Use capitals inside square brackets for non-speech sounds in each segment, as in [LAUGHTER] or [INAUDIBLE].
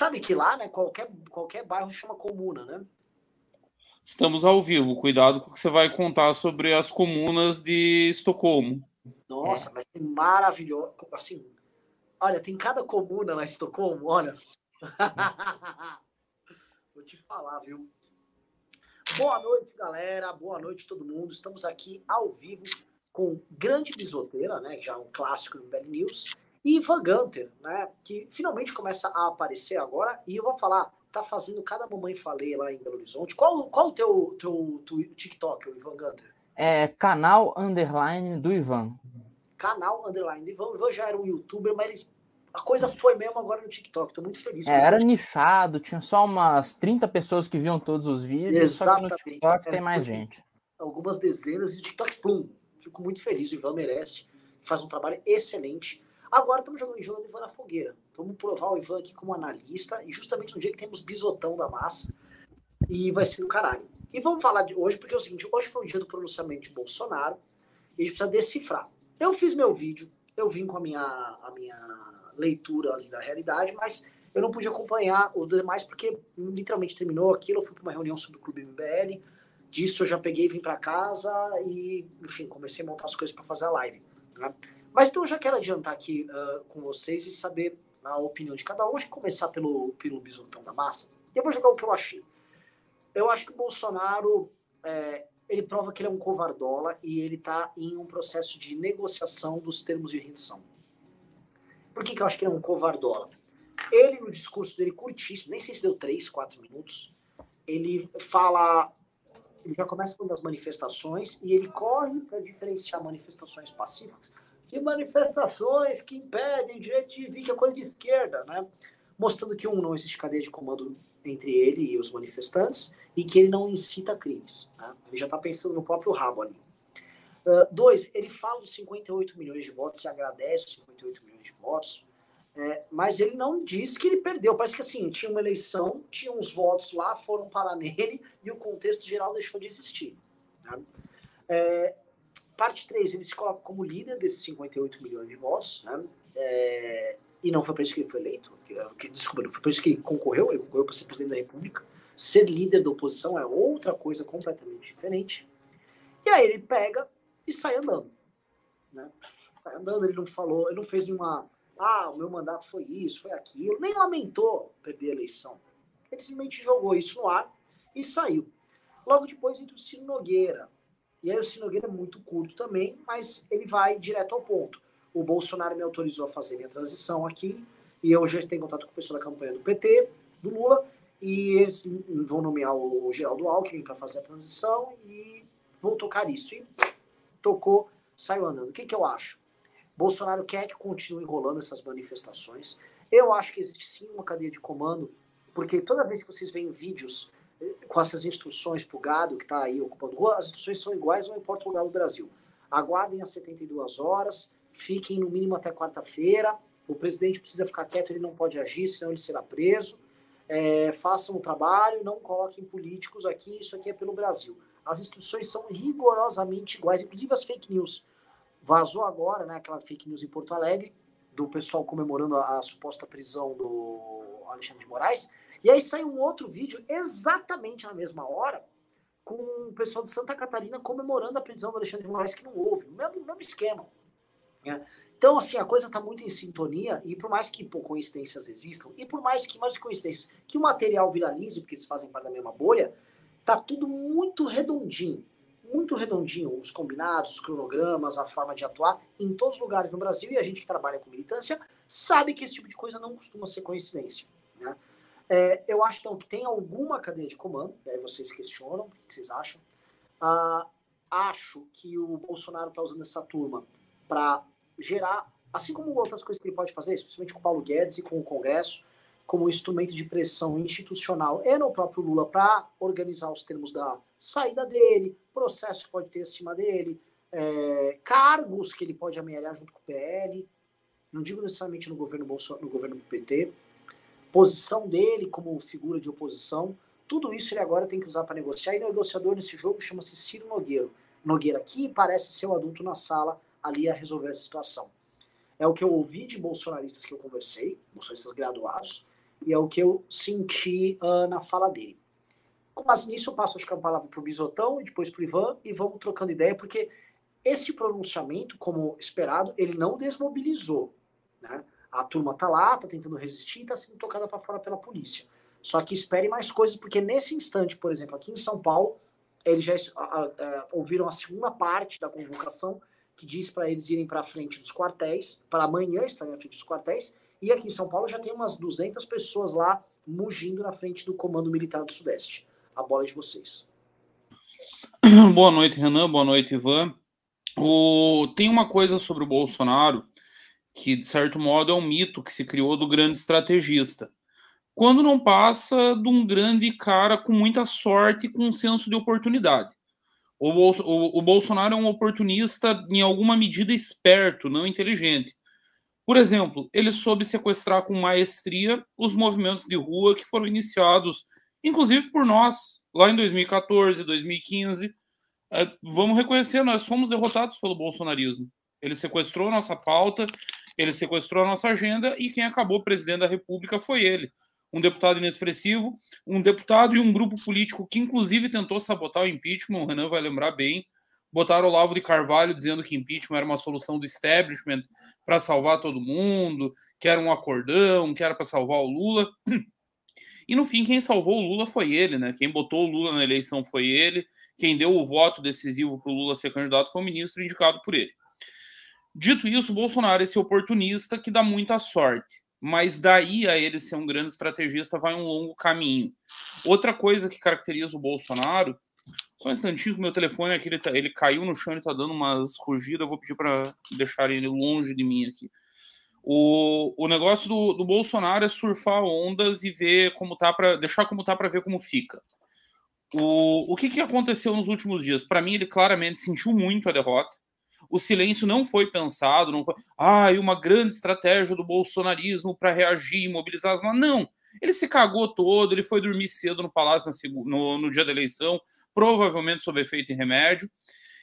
sabe que lá, né, qualquer, qualquer bairro chama comuna, né? Estamos ao vivo. Cuidado com o que você vai contar sobre as comunas de Estocolmo. Nossa, é. mas tem maravilhoso. Assim, olha, tem cada comuna lá em Estocolmo, olha. [LAUGHS] Vou te falar, viu? Boa noite, galera. Boa noite, todo mundo. Estamos aqui ao vivo com Grande Bisoteira, né? Já um clássico no Belly News. E Ivan Gunter, né? Que finalmente começa a aparecer agora. E eu vou falar, tá fazendo cada mamãe falei lá em Belo Horizonte. Qual, qual o teu, teu, teu TikTok, o Ivan Gunter? É canal underline do Ivan. Canal underline do Ivan. O Ivan já era um youtuber, mas ele, a coisa foi mesmo agora no TikTok. Tô muito feliz. É, era nichado, tinha só umas 30 pessoas que viam todos os vídeos. Exatamente. Só que no TikTok é, tem mais gente. Algumas dezenas e o TikTok, plum. Fico muito feliz. O Ivan merece. Faz um trabalho excelente. Agora estamos jogando, jogando Ivan na fogueira. Vamos provar o Ivan aqui como analista, e justamente no dia que temos bisotão da massa, e vai ser no caralho. E vamos falar de hoje, porque é o seguinte: hoje foi o dia do pronunciamento de Bolsonaro, e a gente precisa decifrar. Eu fiz meu vídeo, eu vim com a minha, a minha leitura ali da realidade, mas eu não pude acompanhar os demais, porque literalmente terminou aquilo. Eu fui para uma reunião sobre o Clube MBL, disso eu já peguei, vim para casa e, enfim, comecei a montar as coisas para fazer a live. Né? Mas então eu já quero adiantar aqui uh, com vocês e saber a opinião de cada um. Acho que começar pelo, pelo bisotão da massa. Eu vou jogar o que eu achei. Eu acho que o Bolsonaro é, ele prova que ele é um covardola e ele está em um processo de negociação dos termos de rendição. Por que, que eu acho que ele é um covardola? Ele, no discurso dele curtíssimo, nem sei se deu três, quatro minutos, ele fala. Ele já começa falando das manifestações e ele corre para diferenciar manifestações pacíficas de manifestações que impedem direito de vir, que é coisa de esquerda, né? Mostrando que, um, não existe cadeia de comando entre ele e os manifestantes e que ele não incita crimes. Né? Ele já está pensando no próprio rabo ali. Uh, dois, ele fala dos 58 milhões de votos e agradece os 58 milhões de votos, é, mas ele não diz que ele perdeu. Parece que assim, tinha uma eleição, tinha uns votos lá, foram parar [LAUGHS] nele e o contexto geral deixou de existir. Né? É, Parte 3, ele se coloca como líder desses 58 milhões de votos, né? É, e não foi para isso que ele foi eleito, que, desculpa, não foi para isso que ele concorreu, ele concorreu para ser presidente da República. Ser líder da oposição é outra coisa completamente diferente. E aí ele pega e sai andando. Né? Sai andando, ele não falou, ele não fez nenhuma. Ah, o meu mandato foi isso, foi aquilo, nem lamentou perder a eleição. Ele simplesmente jogou isso no ar e saiu. Logo depois entra o Ciro Nogueira, e aí o Sinogueira é muito curto também, mas ele vai direto ao ponto. O Bolsonaro me autorizou a fazer minha transição aqui, e eu já tenho contato com o pessoal da campanha do PT, do Lula, e eles vão nomear o Geraldo Alckmin para fazer a transição e vão tocar isso. E tocou, saiu andando. O que, que eu acho? Bolsonaro quer que continue rolando essas manifestações. Eu acho que existe sim uma cadeia de comando, porque toda vez que vocês veem vídeos com essas instruções para o gado que está aí ocupando rua, as instruções são iguais, não importa o lugar do Brasil. Aguardem as 72 horas, fiquem no mínimo até quarta-feira. O presidente precisa ficar quieto, ele não pode agir, senão ele será preso. É, façam o trabalho, não coloquem políticos aqui, isso aqui é pelo Brasil. As instruções são rigorosamente iguais, inclusive as fake news. Vazou agora, né, aquela fake news em Porto Alegre, do pessoal comemorando a, a suposta prisão do Alexandre de Moraes. E aí sai um outro vídeo exatamente na mesma hora, com o pessoal de Santa Catarina comemorando a prisão do Alexandre de Moraes, que não houve. O mesmo, mesmo esquema. Né? Então, assim, a coisa está muito em sintonia, e por mais que pô, coincidências existam, e por mais que, mais coincidências, que o material viralize, porque eles fazem parte da mesma bolha, tá tudo muito redondinho. Muito redondinho, os combinados, os cronogramas, a forma de atuar em todos os lugares no Brasil, e a gente que trabalha com militância sabe que esse tipo de coisa não costuma ser coincidência. Né? É, eu acho então, que tem alguma cadeia de comando, aí vocês questionam, o que vocês acham? Ah, acho que o Bolsonaro está usando essa turma para gerar, assim como outras coisas que ele pode fazer, especialmente com o Paulo Guedes e com o Congresso, como instrumento de pressão institucional e no próprio Lula para organizar os termos da saída dele, processo que pode ter acima dele, é, cargos que ele pode amealhar junto com o PL, não digo necessariamente no governo Bolsonaro, no governo PT, posição dele como figura de oposição, tudo isso ele agora tem que usar para negociar. E o negociador nesse jogo chama-se Ciro Nogueira. Nogueira, que parece ser o adulto na sala ali a resolver a situação. É o que eu ouvi de bolsonaristas que eu conversei, bolsonaristas graduados, e é o que eu senti uh, na fala dele. Com base nisso, eu passo a palavra para o Bisotão e depois para o Ivan e vamos trocando ideia, porque esse pronunciamento, como esperado, ele não desmobilizou. Né? A turma tá lá, tá tentando resistir e tá sendo tocada para fora pela polícia. Só que espere mais coisas, porque nesse instante, por exemplo, aqui em São Paulo, eles já uh, ouviram a segunda parte da convocação, que diz para eles irem para frente dos quartéis, para amanhã estarem na frente dos quartéis, e aqui em São Paulo já tem umas 200 pessoas lá mugindo na frente do Comando Militar do Sudeste. A bola é de vocês. Boa noite, Renan. Boa noite, Ivan. O... Tem uma coisa sobre o Bolsonaro que, de certo modo, é um mito que se criou do grande estrategista. Quando não passa de um grande cara com muita sorte e com um senso de oportunidade. O, Bolso... o Bolsonaro é um oportunista, em alguma medida, esperto, não inteligente. Por exemplo, ele soube sequestrar com maestria os movimentos de rua que foram iniciados, inclusive por nós, lá em 2014, 2015 é, vamos reconhecer, nós fomos derrotados pelo bolsonarismo. Ele sequestrou nossa pauta, ele sequestrou a nossa agenda e quem acabou presidente da República foi ele. Um deputado inexpressivo, um deputado e um grupo político que, inclusive, tentou sabotar o impeachment. O Renan vai lembrar bem. Botaram o Olavo de Carvalho dizendo que impeachment era uma solução do establishment para salvar todo mundo, que era um acordão, que era para salvar o Lula. E no fim, quem salvou o Lula foi ele, né? Quem botou o Lula na eleição foi ele. Quem deu o voto decisivo para o Lula ser candidato foi o ministro indicado por ele. Dito isso, Bolsonaro é esse oportunista que dá muita sorte, mas daí a ele ser um grande estrategista vai um longo caminho. Outra coisa que caracteriza o Bolsonaro, só um instantinho que meu telefone aqui, ele, tá, ele caiu no chão e está dando umas rugidas, eu vou pedir para deixar ele longe de mim aqui. O, o negócio do, do Bolsonaro é surfar ondas e ver como tá para deixar como tá para ver como fica. O, o que, que aconteceu nos últimos dias? Para mim, ele claramente sentiu muito a derrota. O silêncio não foi pensado, não foi. Ah, uma grande estratégia do bolsonarismo para reagir, mobilizar as mãos. Não. Ele se cagou todo, ele foi dormir cedo no palácio no, no dia da eleição, provavelmente sob efeito em remédio.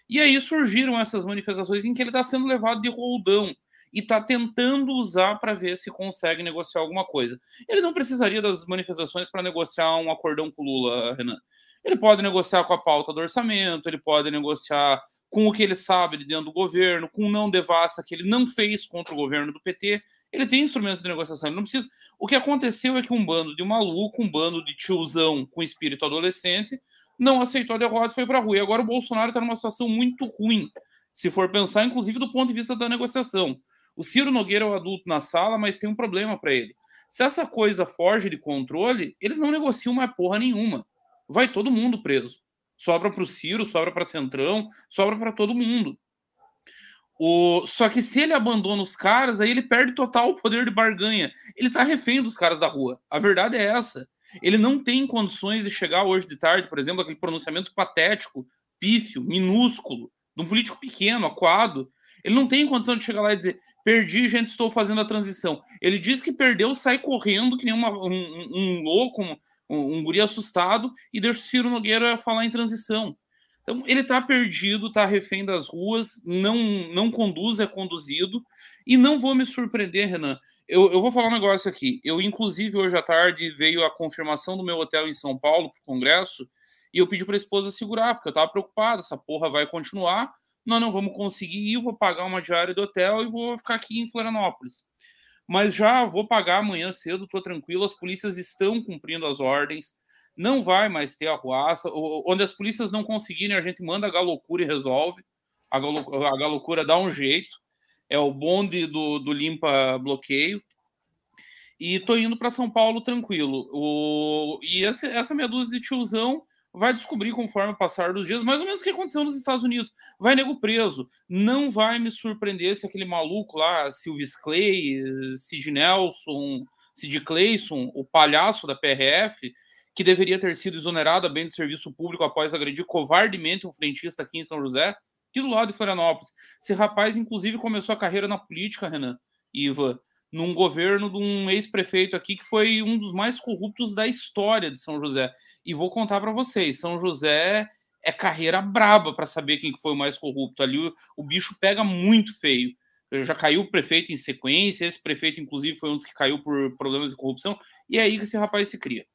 E aí surgiram essas manifestações em que ele está sendo levado de roldão e está tentando usar para ver se consegue negociar alguma coisa. Ele não precisaria das manifestações para negociar um acordão com o Lula, Renan. Ele pode negociar com a pauta do orçamento, ele pode negociar com o que ele sabe de dentro do governo, com o não devassa que ele não fez contra o governo do PT. Ele tem instrumentos de negociação, ele não precisa. O que aconteceu é que um bando de maluco, um bando de tiozão com espírito adolescente, não aceitou a derrota e foi para a rua. E agora o Bolsonaro está numa situação muito ruim, se for pensar, inclusive, do ponto de vista da negociação. O Ciro Nogueira é o adulto na sala, mas tem um problema para ele. Se essa coisa foge de controle, eles não negociam mais porra nenhuma vai todo mundo preso. Sobra para o Ciro, sobra para Centrão, sobra para todo mundo. O... Só que se ele abandona os caras, aí ele perde total o poder de barganha. Ele tá refém dos caras da rua. A verdade é essa. Ele não tem condições de chegar hoje de tarde, por exemplo, aquele pronunciamento patético, pífio, minúsculo, de um político pequeno, aquado. Ele não tem condição de chegar lá e dizer: perdi, gente, estou fazendo a transição. Ele diz que perdeu, sai correndo que nem uma, um, um louco, um, um guri assustado e deixa o Ciro Nogueira falar em transição. Então, ele está perdido, está refém das ruas, não, não conduz, é conduzido. E não vou me surpreender, Renan. Eu, eu vou falar um negócio aqui. Eu, inclusive, hoje à tarde veio a confirmação do meu hotel em São Paulo para o Congresso e eu pedi para a esposa segurar, porque eu estava preocupado. Essa porra vai continuar, nós não vamos conseguir ir. Vou pagar uma diária do hotel e vou ficar aqui em Florianópolis mas já vou pagar amanhã cedo, estou tranquilo, as polícias estão cumprindo as ordens, não vai mais ter arruaça, onde as polícias não conseguirem, a gente manda a galocura e resolve, a, galo, a galocura dá um jeito, é o bonde do, do limpa bloqueio, e tô indo para São Paulo tranquilo. O, e essa, essa meia dúzia de tiozão vai descobrir conforme o passar dos dias, mais ou menos o que aconteceu nos Estados Unidos. Vai nego preso. Não vai me surpreender se aquele maluco lá, Silvis Clay, Sid Nelson, Sid Clayson, o palhaço da PRF, que deveria ter sido exonerado a bem do serviço público após agredir covardemente um frentista aqui em São José, aqui do lado de Florianópolis. Esse rapaz, inclusive, começou a carreira na política, Renan, Iva, num governo de um ex-prefeito aqui que foi um dos mais corruptos da história de São José. E vou contar para vocês, São José é carreira braba para saber quem foi o mais corrupto. Ali o, o bicho pega muito feio. Já caiu o prefeito em sequência, esse prefeito, inclusive, foi um dos que caiu por problemas de corrupção. e é aí que esse rapaz se cria.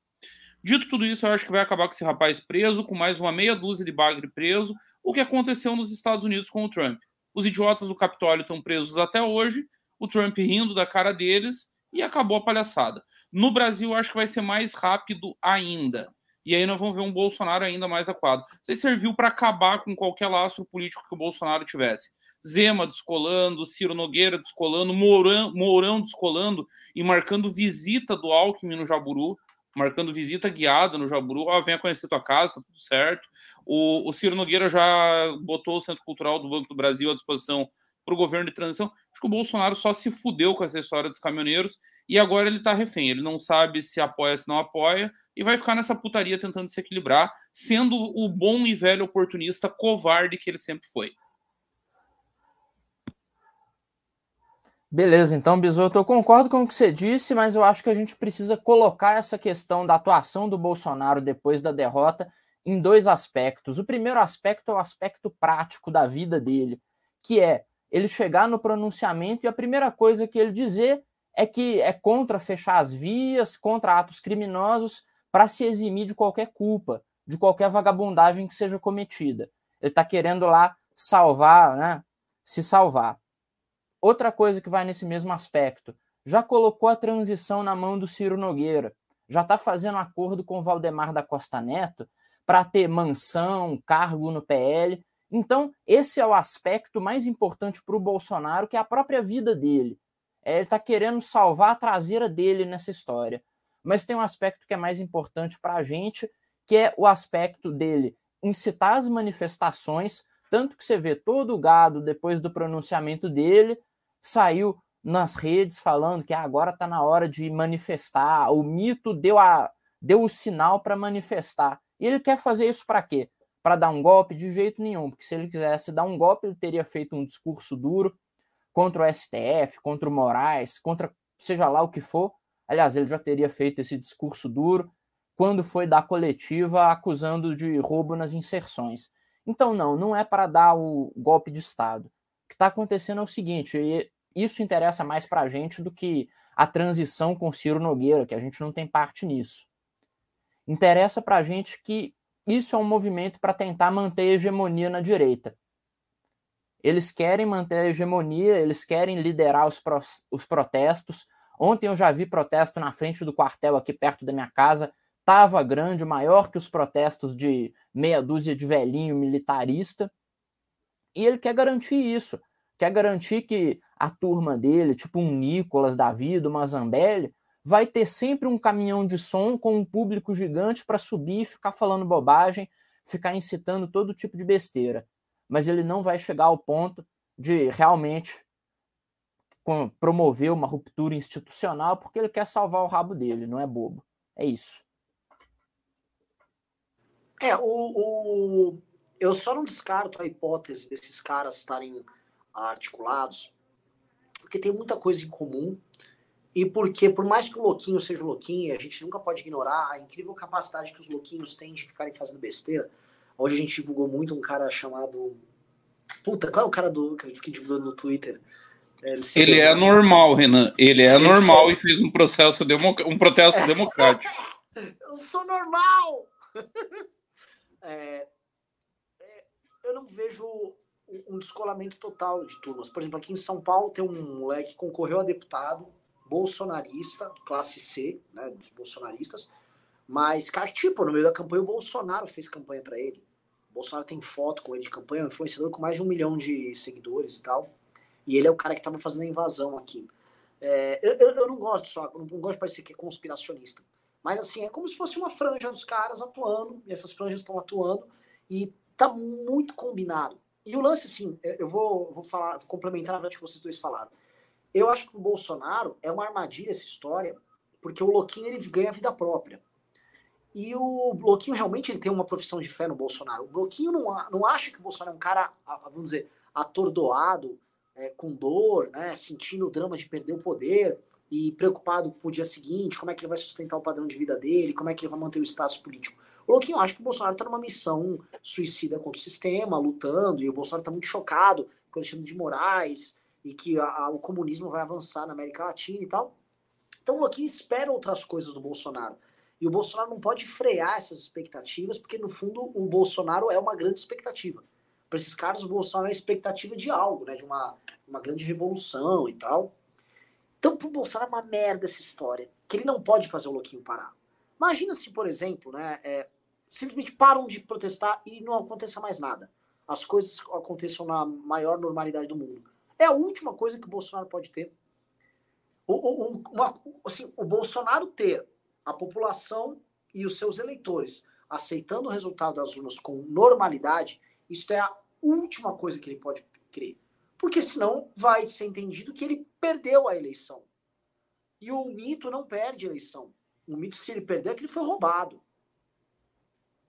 Dito tudo isso, eu acho que vai acabar com esse rapaz preso, com mais uma meia dúzia de bagre preso, o que aconteceu nos Estados Unidos com o Trump. Os idiotas do Capitólio estão presos até hoje, o Trump rindo da cara deles e acabou a palhaçada. No Brasil, acho que vai ser mais rápido ainda. E aí nós vamos ver um Bolsonaro ainda mais aquado. Isso serviu para acabar com qualquer lastro político que o Bolsonaro tivesse. Zema descolando, Ciro Nogueira descolando, Mourão, Mourão descolando e marcando visita do Alckmin no Jaburu marcando visita guiada no Jaburu. Ó, venha conhecer tua casa, tá tudo certo. O, o Ciro Nogueira já botou o Centro Cultural do Banco do Brasil à disposição para o governo de transição. Acho que o Bolsonaro só se fudeu com essa história dos caminhoneiros e agora ele está refém. Ele não sabe se apoia, se não apoia e vai ficar nessa putaria tentando se equilibrar, sendo o bom e velho oportunista covarde que ele sempre foi. Beleza, então, Bisoto, eu concordo com o que você disse, mas eu acho que a gente precisa colocar essa questão da atuação do Bolsonaro depois da derrota em dois aspectos. O primeiro aspecto é o aspecto prático da vida dele, que é ele chegar no pronunciamento e a primeira coisa que ele dizer é que é contra fechar as vias, contra atos criminosos, para se eximir de qualquer culpa, de qualquer vagabundagem que seja cometida. Ele está querendo lá salvar, né? Se salvar. Outra coisa que vai nesse mesmo aspecto, já colocou a transição na mão do Ciro Nogueira, já está fazendo acordo com o Valdemar da Costa Neto para ter mansão, cargo no PL. Então, esse é o aspecto mais importante para o Bolsonaro, que é a própria vida dele. É, ele está querendo salvar a traseira dele nessa história. Mas tem um aspecto que é mais importante para a gente, que é o aspecto dele incitar as manifestações, tanto que você vê todo o gado depois do pronunciamento dele saiu nas redes falando que agora está na hora de manifestar, o mito deu, a, deu o sinal para manifestar. E ele quer fazer isso para quê? Para dar um golpe? De jeito nenhum, porque se ele quisesse dar um golpe, ele teria feito um discurso duro contra o STF, contra o Moraes, contra seja lá o que for. Aliás, ele já teria feito esse discurso duro quando foi dar coletiva acusando de roubo nas inserções. Então, não, não é para dar o golpe de Estado que está acontecendo é o seguinte, e isso interessa mais para a gente do que a transição com Ciro Nogueira, que a gente não tem parte nisso. Interessa para a gente que isso é um movimento para tentar manter a hegemonia na direita. Eles querem manter a hegemonia, eles querem liderar os, pro, os protestos. Ontem eu já vi protesto na frente do quartel aqui perto da minha casa, estava grande, maior que os protestos de meia dúzia de velhinho militarista. E ele quer garantir isso. Quer garantir que a turma dele, tipo um Nicolas da vida, uma Zambelli, vai ter sempre um caminhão de som com um público gigante para subir, ficar falando bobagem, ficar incitando todo tipo de besteira. Mas ele não vai chegar ao ponto de realmente promover uma ruptura institucional porque ele quer salvar o rabo dele, não é bobo. É isso. É, o, o, eu só não descarto a hipótese desses caras estarem articulados, porque tem muita coisa em comum e porque, por mais que o louquinho seja louquinho, a gente nunca pode ignorar a incrível capacidade que os louquinhos têm de ficarem fazendo besteira. Hoje a gente divulgou muito um cara chamado. Puta, qual é o cara do que eu fiquei divulgando no Twitter? É, ele, ele é normal, Renan. Ele é normal e fez um processo democ... um protesto democrático. [LAUGHS] eu sou normal! [LAUGHS] é, eu não vejo um descolamento total de turmas. Por exemplo, aqui em São Paulo tem um moleque que concorreu a deputado, bolsonarista, classe C, né, dos bolsonaristas, mas, cara, tipo, no meio da campanha o Bolsonaro fez campanha para ele. O Bolsonaro tem foto com ele de campanha, um influenciador com mais de um milhão de seguidores e tal. E ele é o cara que estava fazendo a invasão aqui. É, eu, eu, não gosto só, não, não gosto de parecer que é conspiracionista. Mas assim, é como se fosse uma franja dos caras atuando, e essas franjas estão atuando, e tá muito combinado. E o lance, assim, eu vou, vou falar, vou complementar a verdade que vocês dois falaram. Eu acho que o Bolsonaro é uma armadilha essa história, porque o Louquinho ele ganha vida própria. E o Louquinho realmente ele tem uma profissão de fé no Bolsonaro. O Louquinho não, não acha que o Bolsonaro é um cara, vamos dizer, atordoado, é, com dor, né, sentindo o drama de perder o poder e preocupado com o dia seguinte, como é que ele vai sustentar o padrão de vida dele, como é que ele vai manter o status político. O Louquinho acha que o Bolsonaro está numa missão suicida contra o sistema, lutando, e o Bolsonaro está muito chocado com o Alexandre de Moraes, e que a, a, o comunismo vai avançar na América Latina e tal. Então o Loquinho espera outras coisas do Bolsonaro. E o Bolsonaro não pode frear essas expectativas, porque no fundo o Bolsonaro é uma grande expectativa. Para esses caras, o Bolsonaro é a expectativa de algo, né? De uma, uma grande revolução e tal. Então, pro Bolsonaro é uma merda essa história, que ele não pode fazer o Loquinho parar. Imagina se, por exemplo, né, é, simplesmente param de protestar e não aconteça mais nada. As coisas aconteçam na maior normalidade do mundo. É a última coisa que o Bolsonaro pode ter. O, o, uma, assim, o Bolsonaro ter a população e os seus eleitores aceitando o resultado das urnas com normalidade, isso é a última coisa que ele pode crer. Porque senão vai ser entendido que ele perdeu a eleição. E o mito não perde a eleição. O mito, se ele perder, é que ele foi roubado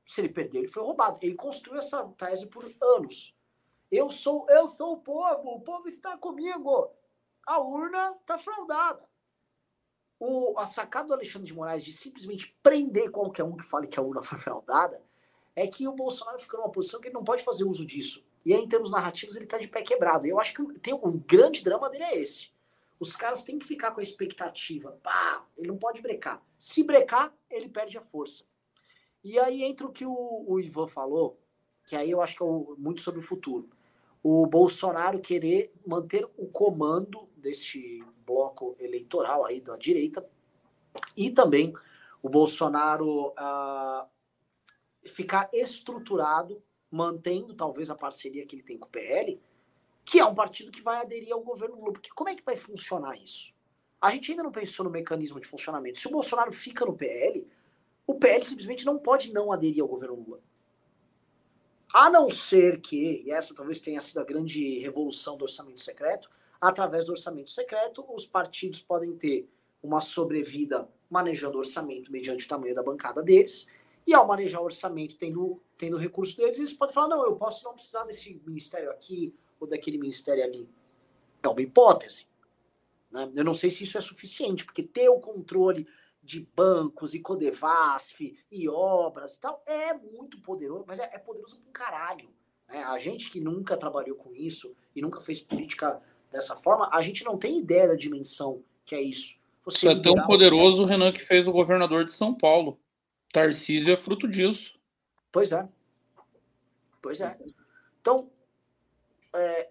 se ele perdeu, ele foi roubado. Ele construiu essa tese por anos. Eu sou, eu sou o povo, o povo está comigo. A urna está fraudada. O, a sacada do Alexandre de Moraes de simplesmente prender qualquer um que fale que a urna foi fraudada é que o Bolsonaro fica numa posição que ele não pode fazer uso disso. E aí, em termos narrativos, ele está de pé quebrado. Eu acho que tem um grande drama dele é esse. Os caras têm que ficar com a expectativa. Pá, ele não pode brecar. Se brecar, ele perde a força. E aí entra o que o, o Ivan falou, que aí eu acho que é o, muito sobre o futuro. O Bolsonaro querer manter o comando deste bloco eleitoral aí da direita e também o Bolsonaro uh, ficar estruturado, mantendo talvez a parceria que ele tem com o PL, que é um partido que vai aderir ao governo Lula. Porque como é que vai funcionar isso? A gente ainda não pensou no mecanismo de funcionamento. Se o Bolsonaro fica no PL, o PL simplesmente não pode não aderir ao governo Lula. A não ser que, e essa talvez tenha sido a grande revolução do orçamento secreto, através do orçamento secreto, os partidos podem ter uma sobrevida manejando o orçamento mediante o tamanho da bancada deles, e ao manejar o orçamento tendo, tendo recurso deles, eles podem falar: não, eu posso não precisar desse ministério aqui ou daquele ministério ali. É uma hipótese. Né? Eu não sei se isso é suficiente, porque ter o controle de bancos e Codevasf e obras e tal, é muito poderoso, mas é, é poderoso pra um caralho. Né? A gente que nunca trabalhou com isso e nunca fez política dessa forma, a gente não tem ideia da dimensão que é isso. Você isso é tão poderoso, Renan, que fez o governador de São Paulo. Tarcísio é fruto disso. Pois é. Pois é. Então, é,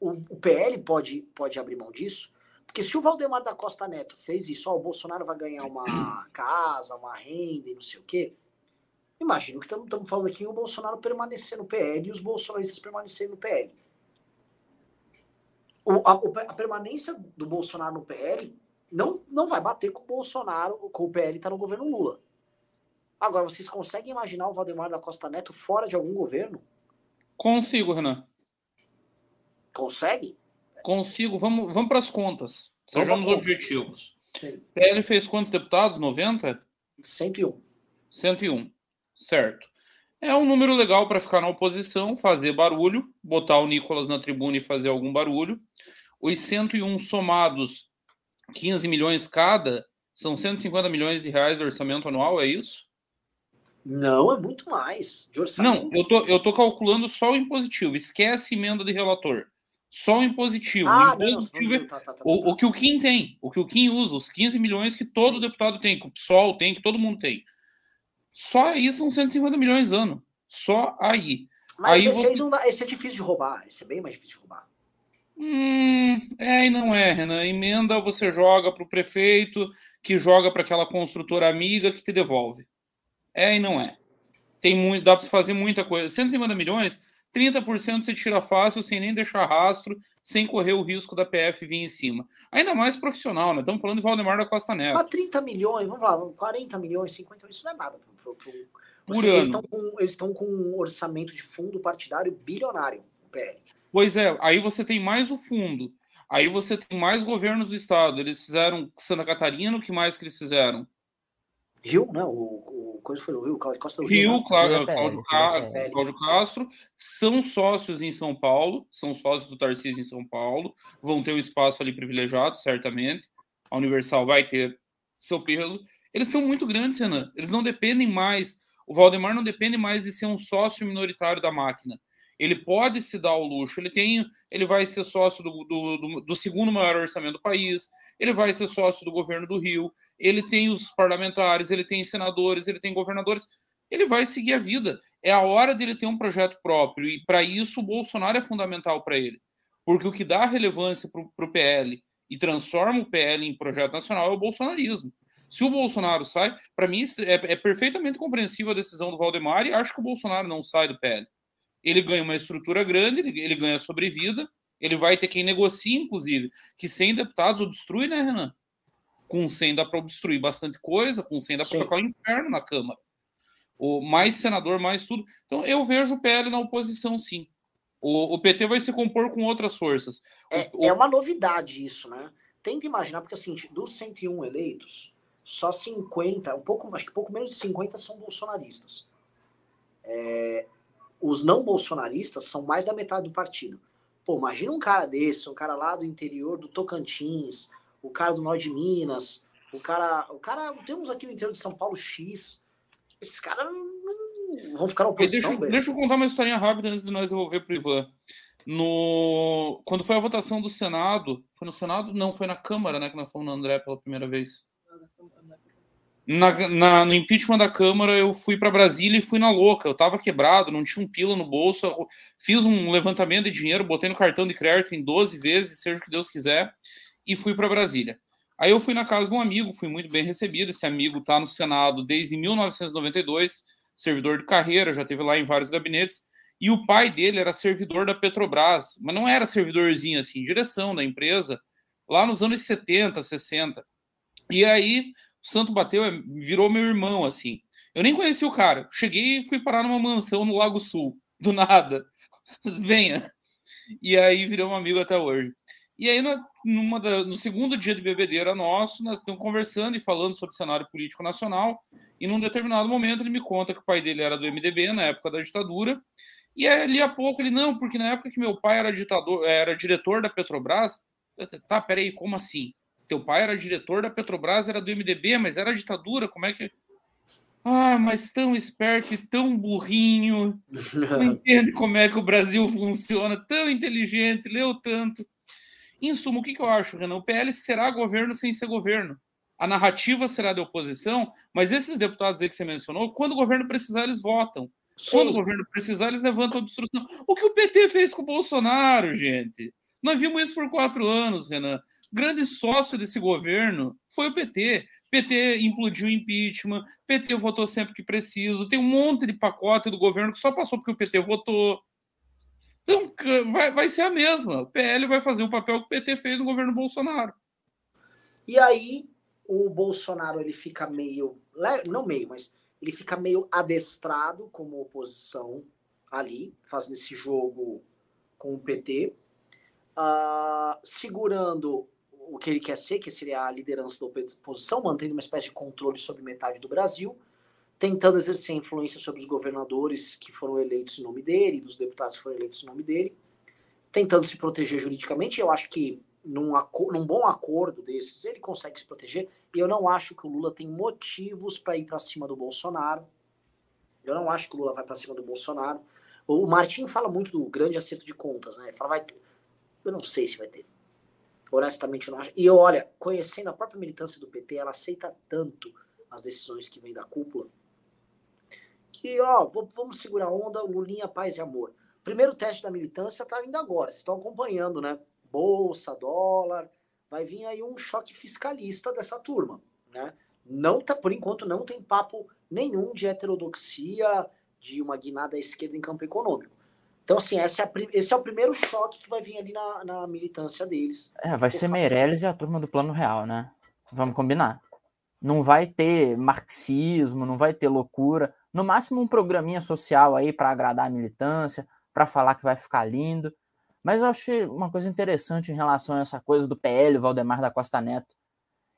o, o PL pode, pode abrir mão disso, porque se o Valdemar da Costa Neto fez isso, ó, o Bolsonaro vai ganhar uma [CLEARS THROAT] casa, uma renda e não sei o quê, imagino que estamos falando aqui o Bolsonaro permanecer no PL e os bolsonaristas permanecerem no PL. O, a, a, permanência do Bolsonaro no PL não, não vai bater com o Bolsonaro, com o PL está no governo Lula. Agora, vocês conseguem imaginar o Valdemar da Costa Neto fora de algum governo? Consigo, Renan. Consegue? Consigo, vamos, vamos para as contas. Sejamos objetivos. Sim. PL fez quantos deputados? 90? 101. 101, certo. É um número legal para ficar na oposição, fazer barulho, botar o Nicolas na tribuna e fazer algum barulho. Os 101 somados, 15 milhões cada, são 150 milhões de reais de orçamento anual, é isso? Não, é muito mais. De orçamento. Não, eu tô, eu tô calculando só o impositivo. Esquece emenda de relator. Só o impositivo. Ah, o, impositivo não, é tá, tá, tá, o, tá. o, que o Kim tem, o que o Kim usa, os 15 milhões que todo deputado tem, que o PSOL tem, que todo mundo tem. Só aí são 150 milhões ano. Só aí. Mas aí esse, você... dá, esse é difícil de roubar. Esse é bem mais difícil de roubar. Hum, é e não é, Renan. Emenda você joga para o prefeito, que joga para aquela construtora amiga que te devolve. É e não é. Tem muito, dá para fazer muita coisa. 150 milhões 30% você tira fácil, sem nem deixar rastro, sem correr o risco da PF vir em cima. Ainda mais profissional, né? Estamos falando de Valdemar da Costa Neto. Mas 30 milhões, vamos lá, 40 milhões, 50 isso não é nada. Pro, pro, pro... Por Eles estão, com, eles estão com um orçamento de fundo partidário bilionário, PL. Pois é, aí você tem mais o fundo. Aí você tem mais governos do estado. Eles fizeram Santa Catarina, o que mais que eles fizeram? Rio, né? O, o coisa foi o Rio, Cláudio Costa Rio. Rio, né? Cláudio, Cláudio, Cláudio, Castro, são sócios em São Paulo, são sócios do Tarcísio em São Paulo, vão ter um espaço ali privilegiado, certamente. A Universal vai ter seu peso. Eles estão muito grandes, Renan. Eles não dependem mais. O Valdemar não depende mais de ser um sócio minoritário da máquina. Ele pode se dar o luxo, ele tem, ele vai ser sócio do, do, do, do segundo maior orçamento do país, ele vai ser sócio do governo do Rio, ele tem os parlamentares, ele tem senadores, ele tem governadores, ele vai seguir a vida. É a hora dele ter um projeto próprio, e para isso o Bolsonaro é fundamental para ele. Porque o que dá relevância para o PL e transforma o PL em projeto nacional é o bolsonarismo. Se o Bolsonaro sai, para mim é, é, perfeitamente compreensível a decisão do Valdemar e acho que o Bolsonaro não sai do PL. Ele ganha uma estrutura grande, ele, ele ganha sobrevida, ele vai ter quem negocie, inclusive, que 100 deputados obstrui, né, Renan? Com 100 dá para obstruir bastante coisa, com 100 dá para tocar o inferno na Câmara. O mais senador, mais tudo. Então eu vejo o PL na oposição, sim. O, o PT vai se compor com outras forças. É, o, é uma novidade isso, né? Tenta imaginar, porque assim, dos 101 eleitos, só 50, um pouco, acho que pouco menos de 50 são bolsonaristas. É, os não bolsonaristas são mais da metade do partido. Pô, imagina um cara desse, um cara lá do interior do Tocantins, o cara do norte de Minas, o cara, o cara, temos aqui no interior de São Paulo X. Esses caras vão ficar na oposição. Deixa, deixa, eu contar uma historinha rápida antes de nós devolver pro Ivan. No, quando foi a votação do Senado, foi no Senado? Não, foi na Câmara, né, que nós fomos no André pela primeira vez. Na, na, no impeachment da Câmara, eu fui para Brasília e fui na louca. Eu tava quebrado, não tinha um pila no bolso. Fiz um levantamento de dinheiro, botei no cartão de crédito em 12 vezes, seja o que Deus quiser, e fui para Brasília. Aí eu fui na casa de um amigo, fui muito bem recebido. Esse amigo está no Senado desde 1992, servidor de carreira, já teve lá em vários gabinetes. E o pai dele era servidor da Petrobras, mas não era servidorzinho assim, direção da empresa, lá nos anos 70, 60. E aí o Santo bateu, é, virou meu irmão, assim. Eu nem conheci o cara. Cheguei e fui parar numa mansão no Lago Sul, do nada. [LAUGHS] Venha. E aí virou um amigo até hoje. E aí, no, da, no segundo dia de bebedeira nosso, nós estamos conversando e falando sobre o cenário político nacional. E num determinado momento ele me conta que o pai dele era do MDB na época da ditadura. E ali a pouco ele, não, porque na época que meu pai era ditador, era diretor da Petrobras. Tá, peraí, como assim? teu pai era diretor da Petrobras, era do MDB, mas era ditadura, como é que. Ah, mas tão esperto e tão burrinho, [LAUGHS] não entende como é que o Brasil funciona, tão inteligente, leu tanto. Em suma, o que, que eu acho, Renan? O PL será governo sem ser governo. A narrativa será de oposição, mas esses deputados aí que você mencionou, quando o governo precisar, eles votam. Sim. Quando o governo precisar, eles levantam a obstrução. O que o PT fez com o Bolsonaro, gente? Nós vimos isso por quatro anos, Renan grande sócio desse governo foi o PT. PT implodiu o impeachment, PT votou sempre que preciso, tem um monte de pacote do governo que só passou porque o PT votou. Então, vai, vai ser a mesma. O PL vai fazer o papel que o PT fez no governo Bolsonaro. E aí, o Bolsonaro ele fica meio. Não meio, mas ele fica meio adestrado como oposição ali, fazendo esse jogo com o PT, uh, ah, segurando o que ele quer ser, que seria a liderança da oposição, mantendo uma espécie de controle sobre metade do Brasil, tentando exercer influência sobre os governadores que foram eleitos em nome dele, dos deputados que foram eleitos em nome dele, tentando se proteger juridicamente. Eu acho que num, num bom acordo desses ele consegue se proteger. E eu não acho que o Lula tem motivos para ir para cima do Bolsonaro. Eu não acho que o Lula vai para cima do Bolsonaro. O Martin fala muito do grande acerto de contas, né? Ele fala, vai ter. Eu não sei se vai ter. Honestamente, eu não acho. E eu, olha, conhecendo a própria militância do PT, ela aceita tanto as decisões que vêm da cúpula que, ó, vamos segurar a onda, Lulinha, paz e amor. Primeiro teste da militância tá vindo agora, vocês estão acompanhando, né? Bolsa, dólar, vai vir aí um choque fiscalista dessa turma, né? Não tá, por enquanto, não tem papo nenhum de heterodoxia, de uma guinada à esquerda em campo econômico. Então, assim, esse é, esse é o primeiro choque que vai vir ali na, na militância deles. É, vai ser Meirelles e a turma do Plano Real, né? Vamos combinar. Não vai ter marxismo, não vai ter loucura. No máximo, um programinha social aí para agradar a militância, para falar que vai ficar lindo. Mas eu achei uma coisa interessante em relação a essa coisa do PL, Valdemar da Costa Neto.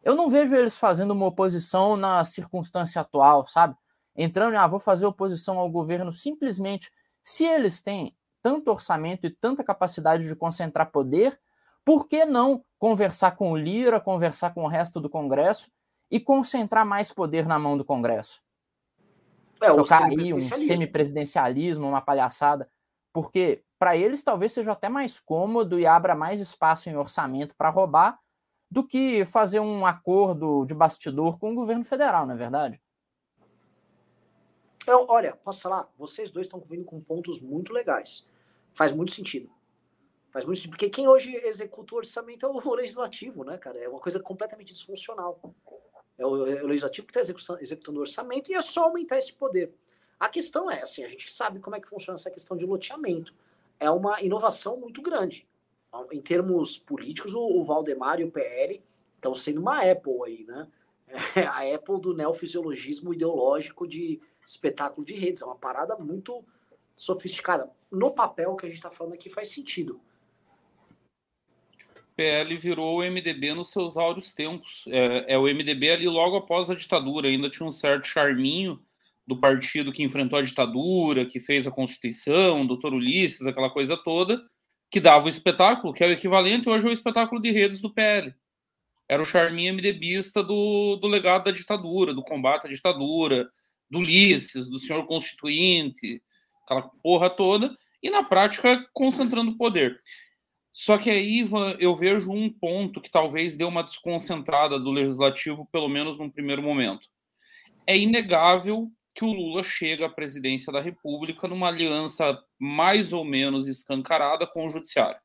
Eu não vejo eles fazendo uma oposição na circunstância atual, sabe? Entrando, ah, vou fazer oposição ao governo simplesmente se eles têm tanto orçamento e tanta capacidade de concentrar poder, por que não conversar com o Lira, conversar com o resto do Congresso e concentrar mais poder na mão do Congresso? É, Tocar aí um semipresidencialismo, uma palhaçada. porque para eles talvez seja até mais cômodo e abra mais espaço em orçamento para roubar do que fazer um acordo de bastidor com o governo federal, não é verdade? Eu, olha, posso falar? Vocês dois estão vindo com pontos muito legais. Faz muito sentido. Faz muito sentido. Porque quem hoje executa o orçamento é o [LAUGHS] legislativo, né, cara? É uma coisa completamente disfuncional. É o, é o legislativo que está executando o orçamento e é só aumentar esse poder. A questão é assim, a gente sabe como é que funciona essa questão de loteamento. É uma inovação muito grande. Em termos políticos, o, o Valdemar e o PL estão sendo uma Apple aí, né? É a Apple do neofisiologismo ideológico de espetáculo de redes. É uma parada muito sofisticada. No papel que a gente está falando aqui faz sentido. PL virou o MDB nos seus áureos tempos. É, é, o MDB ali logo após a ditadura, ainda tinha um certo charminho do partido que enfrentou a ditadura, que fez a Constituição, doutor Ulisses, aquela coisa toda, que dava o espetáculo, que é o equivalente hoje ao espetáculo de redes do PL. Era o charminho MDBista do, do legado da ditadura, do combate à ditadura, do Ulisses, do senhor constituinte, aquela porra toda, e na prática concentrando o poder. Só que aí eu vejo um ponto que talvez dê uma desconcentrada do legislativo, pelo menos num primeiro momento. É inegável que o Lula chega à presidência da República numa aliança mais ou menos escancarada com o Judiciário.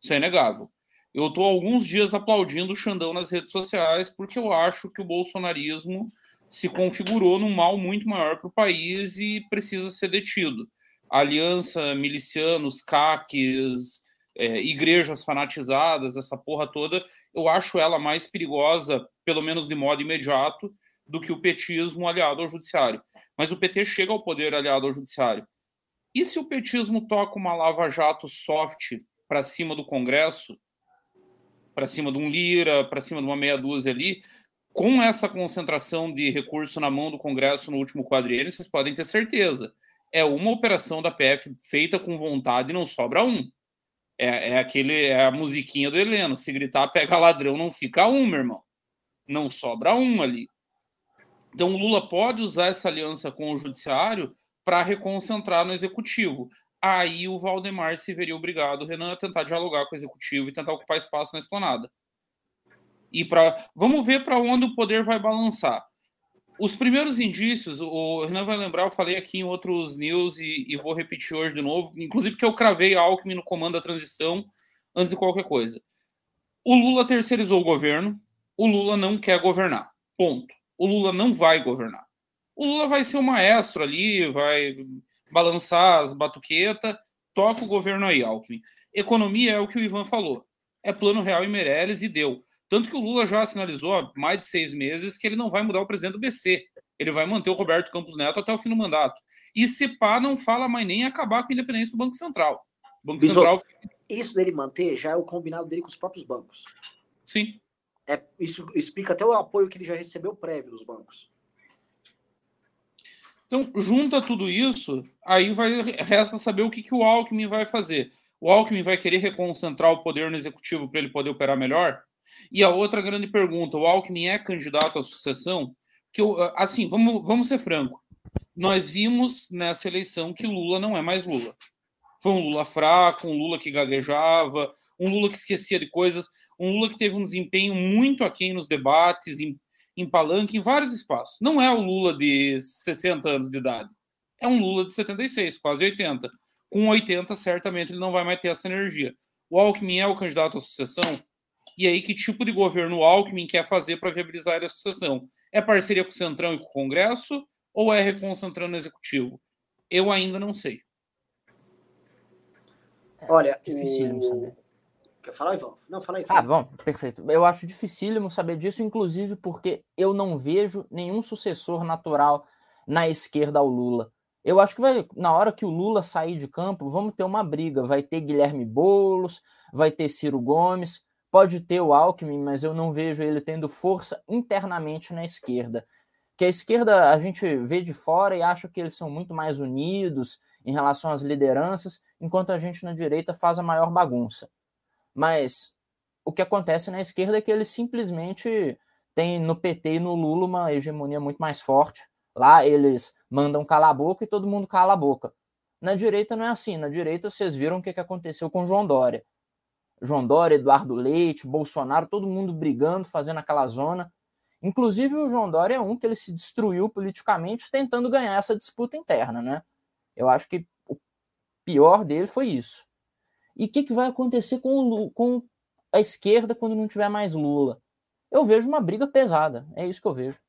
Isso é inegável. Eu estou alguns dias aplaudindo o Xandão nas redes sociais porque eu acho que o bolsonarismo se configurou num mal muito maior para o país e precisa ser detido. Aliança milicianos, caques, é, igrejas fanatizadas, essa porra toda, eu acho ela mais perigosa, pelo menos de modo imediato, do que o petismo aliado ao judiciário. Mas o PT chega ao poder aliado ao judiciário. E se o petismo toca uma lava-jato soft para cima do Congresso, para cima de um Lira, para cima de uma meia dúzia ali, com essa concentração de recurso na mão do Congresso no último quadriênio, vocês podem ter certeza. É uma operação da PF feita com vontade e não sobra um. É, é aquele é a musiquinha do Heleno. Se gritar, pega ladrão, não fica um, meu irmão. Não sobra um ali. Então o Lula pode usar essa aliança com o judiciário para reconcentrar no executivo. Aí o Valdemar se veria obrigado, Renan, a tentar dialogar com o executivo e tentar ocupar espaço na esplanada. E para vamos ver para onde o poder vai balançar. Os primeiros indícios, o Renan vai lembrar, eu falei aqui em outros news e, e vou repetir hoje de novo, inclusive que eu cravei a Alckmin no comando da transição antes de qualquer coisa. O Lula terceirizou o governo, o Lula não quer governar. Ponto. O Lula não vai governar. O Lula vai ser o maestro ali, vai balançar as batuquetas, toca o governo aí, Alckmin. Economia é o que o Ivan falou. É plano real e Meirelles e deu. Tanto que o Lula já sinalizou há mais de seis meses que ele não vai mudar o presidente do BC. Ele vai manter o Roberto Campos Neto até o fim do mandato. E CEPA não fala mais nem acabar com a independência do Banco Central. O Banco Central... Isso dele manter já é o combinado dele com os próprios bancos. Sim. É, isso explica até o apoio que ele já recebeu prévio dos bancos. Então, junta tudo isso, aí vai resta saber o que, que o Alckmin vai fazer. O Alckmin vai querer reconcentrar o poder no executivo para ele poder operar melhor? E a outra grande pergunta: o Alckmin é candidato à sucessão? Que eu, assim, vamos, vamos ser franco. Nós vimos nessa eleição que Lula não é mais Lula. Foi um Lula fraco, um Lula que gaguejava, um Lula que esquecia de coisas, um Lula que teve um desempenho muito aquém nos debates, em, em palanque, em vários espaços. Não é o Lula de 60 anos de idade. É um Lula de 76, quase 80. Com 80, certamente ele não vai mais ter essa energia. O Alckmin é o candidato à sucessão? E aí, que tipo de governo o Alckmin quer fazer para viabilizar a sucessão? É parceria com o Centrão e com o Congresso ou é reconcentrando no Executivo? Eu ainda não sei. Olha, dificílimo o... saber. Quer falar, Ivan? Não, fala aí. Fala. Ah, bom, perfeito. Eu acho dificílimo saber disso, inclusive porque eu não vejo nenhum sucessor natural na esquerda ao Lula. Eu acho que vai, na hora que o Lula sair de campo, vamos ter uma briga. Vai ter Guilherme Boulos, vai ter Ciro Gomes, pode ter o Alckmin, mas eu não vejo ele tendo força internamente na esquerda. Que a esquerda a gente vê de fora e acha que eles são muito mais unidos em relação às lideranças, enquanto a gente na direita faz a maior bagunça. Mas o que acontece na esquerda é que eles simplesmente têm no PT e no Lula uma hegemonia muito mais forte. Lá eles mandam calar a boca e todo mundo cala a boca. Na direita não é assim. Na direita vocês viram o que, aconteceu com João Dória. João Dória, Eduardo Leite, Bolsonaro, todo mundo brigando, fazendo aquela zona. Inclusive o João Dória é um que ele se destruiu politicamente tentando ganhar essa disputa interna, né? Eu acho que o pior dele foi isso. E o que, que vai acontecer com, o, com a esquerda quando não tiver mais Lula? Eu vejo uma briga pesada. É isso que eu vejo.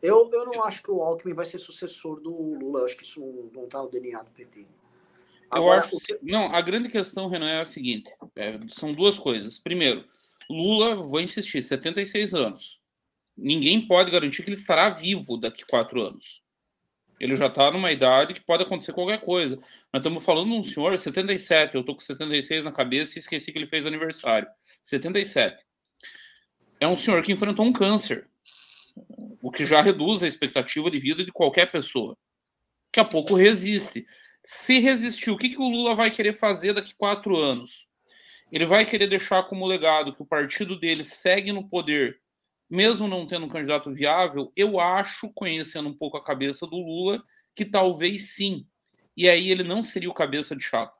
Eu, eu não acho que o Alckmin vai ser sucessor do Lula. Eu acho que isso não está no DNA do PT. Agora, eu acho que. Não, a grande questão, Renan, é a seguinte: é, são duas coisas. Primeiro, Lula, vou insistir, 76 anos. Ninguém pode garantir que ele estará vivo daqui a quatro anos. Ele já está numa idade que pode acontecer qualquer coisa. Nós estamos falando de um senhor, 77, eu estou com 76 na cabeça e esqueci que ele fez aniversário. 77. É um senhor que enfrentou um câncer o que já reduz a expectativa de vida de qualquer pessoa. Daqui a pouco resiste. Se resistir, o que, que o Lula vai querer fazer daqui quatro anos? Ele vai querer deixar como legado que o partido dele segue no poder, mesmo não tendo um candidato viável? Eu acho, conhecendo um pouco a cabeça do Lula, que talvez sim. E aí ele não seria o cabeça de chapa.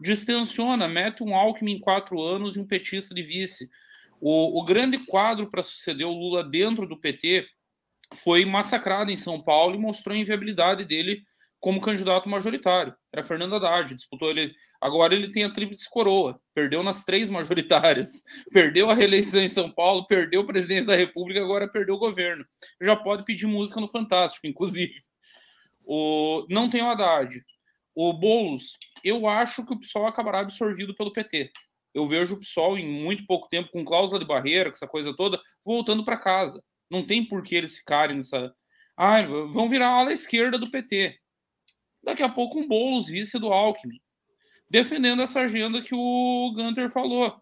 Distensiona, mete um Alckmin em quatro anos e um petista de vice. O, o grande quadro para suceder o Lula dentro do PT foi massacrado em São Paulo e mostrou a inviabilidade dele como candidato majoritário. Era Fernando Haddad, disputou ele. Agora ele tem a tríplice coroa, perdeu nas três majoritárias, [LAUGHS] perdeu a reeleição em São Paulo, perdeu a presidência da República, agora perdeu o governo. Já pode pedir música no Fantástico, inclusive. O... Não tem o Haddad. O Boulos, eu acho que o PSOL acabará absorvido pelo PT eu vejo o PSOL em muito pouco tempo, com cláusula de barreira, com essa coisa toda, voltando para casa. Não tem por que eles ficarem nessa. Ah, vão virar a ala esquerda do PT. Daqui a pouco um Boulos vice do Alckmin. Defendendo essa agenda que o Gunter falou.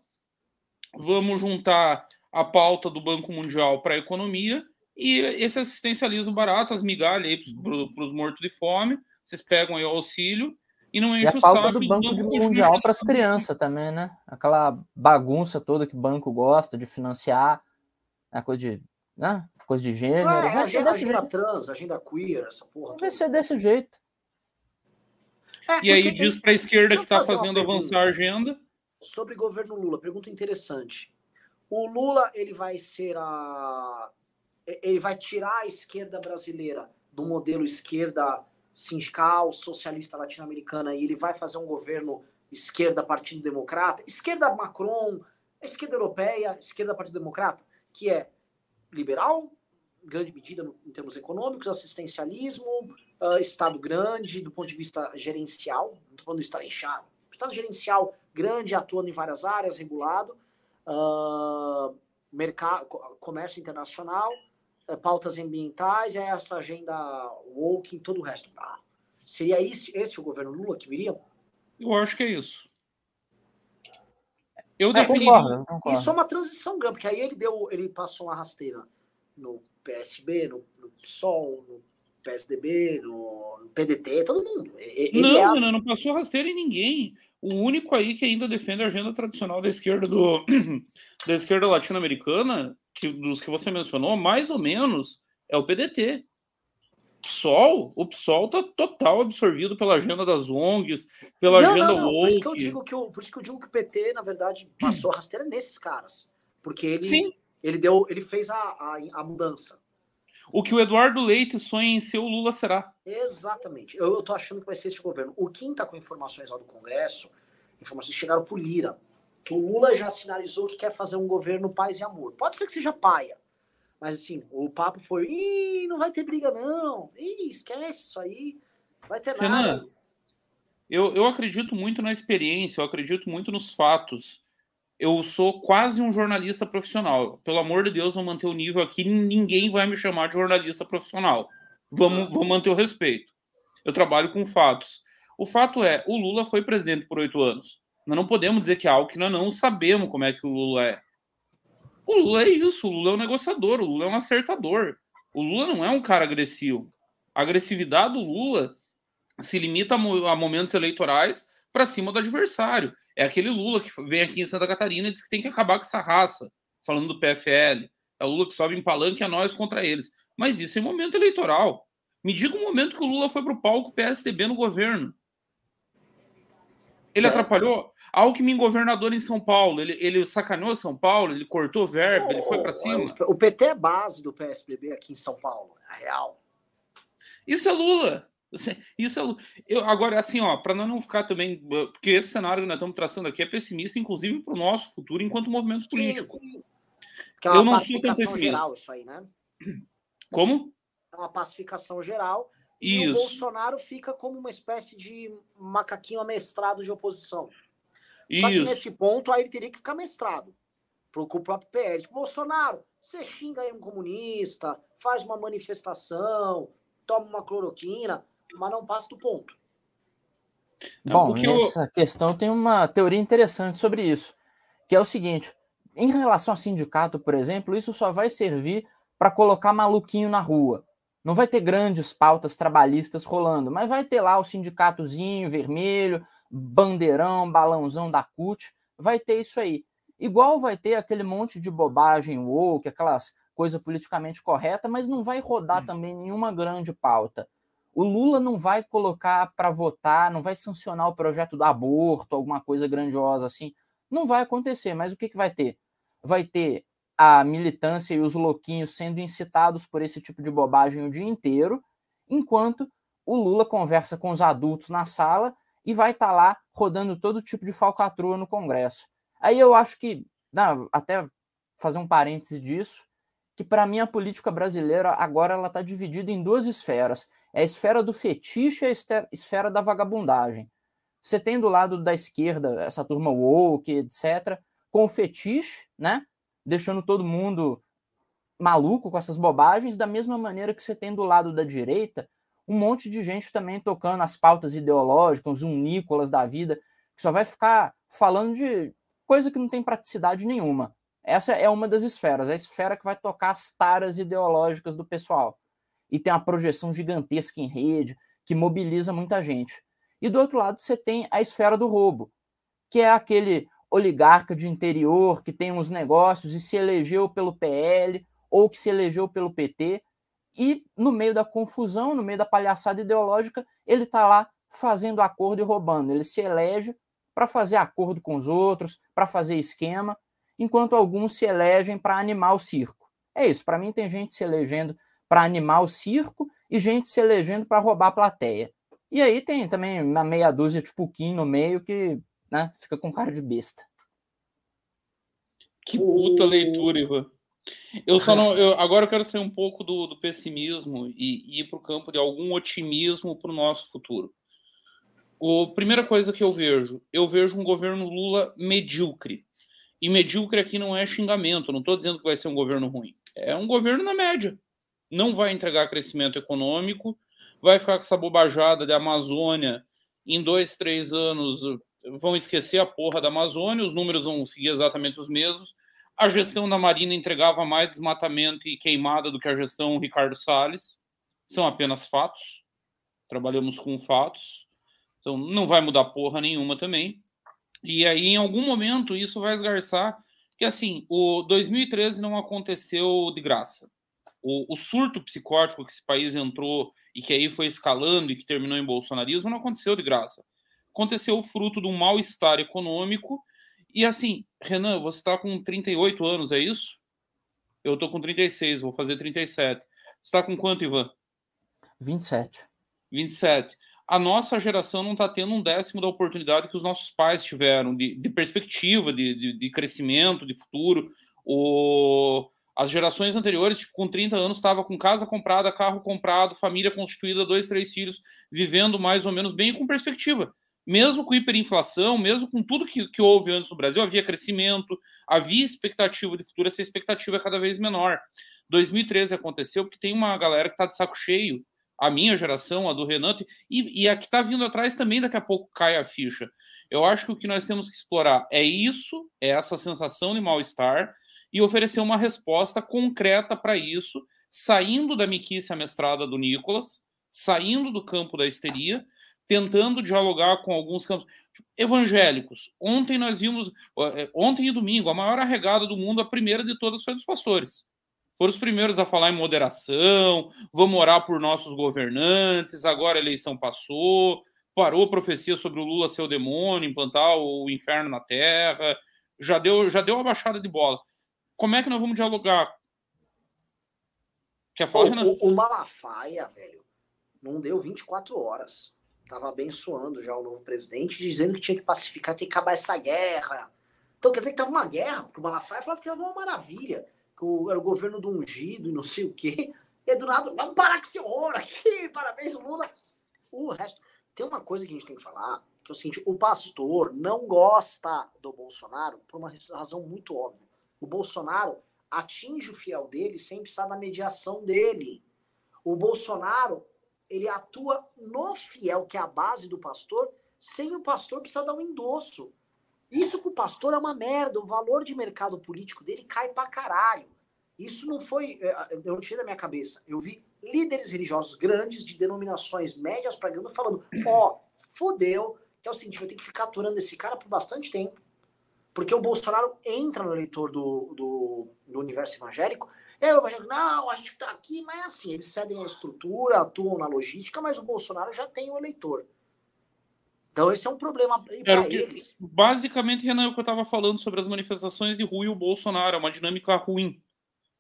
Vamos juntar a pauta do Banco Mundial para a economia e esse assistencialismo barato, as migalhas aí para os mortos de fome. Vocês pegam aí o auxílio e não enche e a falta do banco de mundial para as crianças também, né? Aquela bagunça toda que o banco gosta de financiar, a né? coisa de, né? coisa de gênero. É, vai ser desse agenda jeito. trans, agenda queer, essa porra. Vai toda. ser desse jeito. É, e aí diz para a esquerda que está fazendo avançar a agenda. Sobre governo Lula, pergunta interessante. O Lula ele vai ser a ele vai tirar a esquerda brasileira do modelo esquerda sindical, socialista latino-americana, e ele vai fazer um governo esquerda Partido Democrata, esquerda Macron, esquerda europeia, esquerda Partido Democrata, que é liberal, grande medida em termos econômicos, assistencialismo, uh, Estado grande, do ponto de vista gerencial, não estou falando do Estado inchado, Estado gerencial grande, atuando em várias áreas, regulado, uh, mercado, comércio internacional, é, pautas ambientais, é essa agenda woke e todo o resto. Ah, seria esse, esse o governo Lula que viria? Eu acho que é isso. Eu é, definiria. Concordo, concordo. Isso é uma transição grande, porque aí ele deu, ele passou uma rasteira no PSB, no, no PSOL, no PSDB, no, no PDT, todo mundo. Ele não, é não, não passou rasteira em ninguém. O único aí que ainda defende a agenda tradicional da esquerda do [CLEARS THROAT] da esquerda latino-americana, que dos que você mencionou, mais ou menos é o PDT. PSOL, o PSOL tá total absorvido pela agenda das ONGs, pela não, agenda não, não. Por isso que eu digo que o, por isso que eu digo que o PT, na verdade, [CLEARS THROAT] passou rasteira nesses caras. Porque ele, Sim. ele deu, ele fez a, a, a mudança. O que o Eduardo Leite sonha em ser o Lula será. Exatamente. Eu, tô achando que vai ser esse governo. O Kim tá com informações lá do Congresso, informações chegaram por Lira, que o Lula já sinalizou que quer fazer um governo paz e amor. Pode ser que seja paia, mas assim, o papo foi, Ih, não vai ter briga não, Ih, esquece isso aí, não vai ter Renan, nada. Eu, eu acredito muito na experiência, eu acredito muito nos fatos eu sou quase um jornalista profissional. Pelo amor de Deus, vou manter o nível aqui. Ninguém vai me chamar de jornalista profissional. Vamos, vamos manter o respeito. Eu trabalho com fatos. O fato é, o Lula foi presidente por oito anos. Nós não podemos dizer que é algo que nós não sabemos como é que o Lula é. O Lula é isso. O Lula é um negociador. O Lula é um acertador. O Lula não é um cara agressivo. A agressividade do Lula se limita a momentos eleitorais para cima do adversário. É aquele Lula que vem aqui em Santa Catarina e diz que tem que acabar com essa raça, falando do PFL. É o Lula que sobe em palanque a nós contra eles. Mas isso é momento eleitoral. Me diga um momento que o Lula foi para o palco PSDB no governo. Ele certo. atrapalhou. Alckmin, governador em São Paulo, ele, ele sacaneou São Paulo, ele cortou verba, oh, ele foi para cima. O PT é base do PSDB aqui em São Paulo, é real. Isso é Lula. Isso é eu, agora assim, ó, para não ficar também, porque esse cenário que nós estamos traçando aqui é pessimista, inclusive para o nosso futuro enquanto movimento político. É eu não sou tão pessimista. Geral, isso aí, né? Como? É uma pacificação geral e isso. o Bolsonaro fica como uma espécie de macaquinho amestrado de oposição. Só que nesse ponto aí ele teria que ficar mestrado pro, com o próprio PL. Tipo, Bolsonaro, você xinga aí um comunista, faz uma manifestação, toma uma cloroquina, mas não passa do ponto. Bom, nessa eu... questão tem uma teoria interessante sobre isso, que é o seguinte: em relação a sindicato, por exemplo, isso só vai servir para colocar maluquinho na rua. Não vai ter grandes pautas trabalhistas rolando, mas vai ter lá o sindicatozinho vermelho, bandeirão, balãozão da CUT, vai ter isso aí. Igual vai ter aquele monte de bobagem woke, aquelas coisa politicamente correta, mas não vai rodar hum. também nenhuma grande pauta. O Lula não vai colocar para votar, não vai sancionar o projeto do aborto, alguma coisa grandiosa assim. Não vai acontecer, mas o que, que vai ter? Vai ter a militância e os louquinhos sendo incitados por esse tipo de bobagem o dia inteiro, enquanto o Lula conversa com os adultos na sala e vai estar tá lá rodando todo tipo de falcatrua no Congresso. Aí eu acho que, não, até fazer um parêntese disso, que para mim a política brasileira agora ela está dividida em duas esferas. É a esfera do fetiche e a esfera da vagabundagem. Você tem do lado da esquerda essa turma woke, etc., com o fetiche, né? Deixando todo mundo maluco com essas bobagens, da mesma maneira que você tem do lado da direita um monte de gente também tocando as pautas ideológicas, um Nicolas da vida, que só vai ficar falando de coisa que não tem praticidade nenhuma. Essa é uma das esferas, a esfera que vai tocar as taras ideológicas do pessoal. E tem uma projeção gigantesca em rede, que mobiliza muita gente. E do outro lado, você tem a esfera do roubo, que é aquele oligarca de interior que tem uns negócios e se elegeu pelo PL ou que se elegeu pelo PT. E no meio da confusão, no meio da palhaçada ideológica, ele está lá fazendo acordo e roubando. Ele se elege para fazer acordo com os outros, para fazer esquema enquanto alguns se elegem para animar o circo. É isso, para mim tem gente se elegendo para animar o circo e gente se elegendo para roubar a plateia. E aí tem também uma meia dúzia de puquinho no meio que né, fica com cara de besta. Que puta leitura, Ivan. Eu só não. Eu, agora eu quero sair um pouco do, do pessimismo e, e ir para o campo de algum otimismo para o nosso futuro. A primeira coisa que eu vejo, eu vejo um governo Lula medíocre. E medíocre aqui não é xingamento, não estou dizendo que vai ser um governo ruim. É um governo na média. Não vai entregar crescimento econômico, vai ficar com essa bobajada de Amazônia. Em dois, três anos vão esquecer a porra da Amazônia, os números vão seguir exatamente os mesmos. A gestão da Marina entregava mais desmatamento e queimada do que a gestão Ricardo Salles. São apenas fatos. Trabalhamos com fatos. Então não vai mudar porra nenhuma também. E aí, em algum momento, isso vai esgarçar que, assim, o 2013 não aconteceu de graça. O, o, surto psicótico que esse país entrou e que aí foi escalando e que terminou em bolsonarismo não aconteceu de graça. Aconteceu fruto de um mal-estar econômico. E, assim, Renan, você está com 38 anos, é isso? Eu estou com 36, vou fazer 37. Você está com quanto, Ivan? 27. 27 a nossa geração não está tendo um décimo da oportunidade que os nossos pais tiveram, de, de perspectiva, de, de, de, crescimento, de futuro. O, as gerações anteriores, tipo, com 30 anos, estava com casa comprada, carro comprado, família constituída, dois, três filhos, vivendo mais ou menos bem com perspectiva. Mesmo com hiperinflação, mesmo com tudo que, que houve antes no Brasil, havia crescimento, havia expectativa de futuro, essa expectativa é cada vez menor. 2013 aconteceu porque tem uma galera que está de saco cheio a minha geração, a do Renan, e, e a que está vindo atrás também daqui a pouco cai a ficha. Eu acho que o que nós temos que explorar é isso, é essa sensação de mal-estar, e oferecer uma resposta concreta para isso, saindo da miquice amestrada do Nicolas, saindo do campo da histeria, tentando dialogar com alguns campos evangélicos. Ontem nós vimos, é, ontem e domingo, a maior arregada do mundo, a primeira de todas foi dos pastores. Foram os primeiros a falar em moderação, vamos orar por nossos governantes, agora a eleição passou, parou a profecia sobre o Lula ser o demônio, implantar o inferno na terra, já deu, já deu uma baixada de bola. Como é que nós vamos dialogar? Quer falar, Renan? O, o Malafaia, velho, não deu 24 horas. Tava abençoando já o novo presidente, dizendo que tinha que pacificar, tinha que acabar essa guerra. Então quer dizer que tava uma guerra, porque o Malafaia falava que era uma maravilha, que o, era o governo do ungido e não sei o quê. E do nada, vamos parar com esse ouro aqui, [LAUGHS] parabéns, Lula. O resto. Tem uma coisa que a gente tem que falar, que é o seguinte: o pastor não gosta do Bolsonaro por uma razão muito óbvia. O Bolsonaro atinge o fiel dele sem precisar da mediação dele. O Bolsonaro, ele atua no fiel, que é a base do pastor, sem o pastor precisar dar um endosso. Isso pro pastor é uma merda. O valor de mercado político dele cai pra caralho. Isso não foi. É, eu não tirei da minha cabeça. Eu vi líderes religiosos grandes de denominações médias pregando, falando: ó, oh, fodeu, que é o seguinte, vai ter que ficar aturando esse cara por bastante tempo. Porque o Bolsonaro entra no eleitor do, do, do universo evangélico. É, o evangélico, não, a gente tá aqui, mas é assim, eles cedem a estrutura, atuam na logística, mas o Bolsonaro já tem o eleitor. Então esse é um problema para eles. Basicamente, Renan, é o que eu estava falando sobre as manifestações de Rui e o Bolsonaro, é uma dinâmica ruim.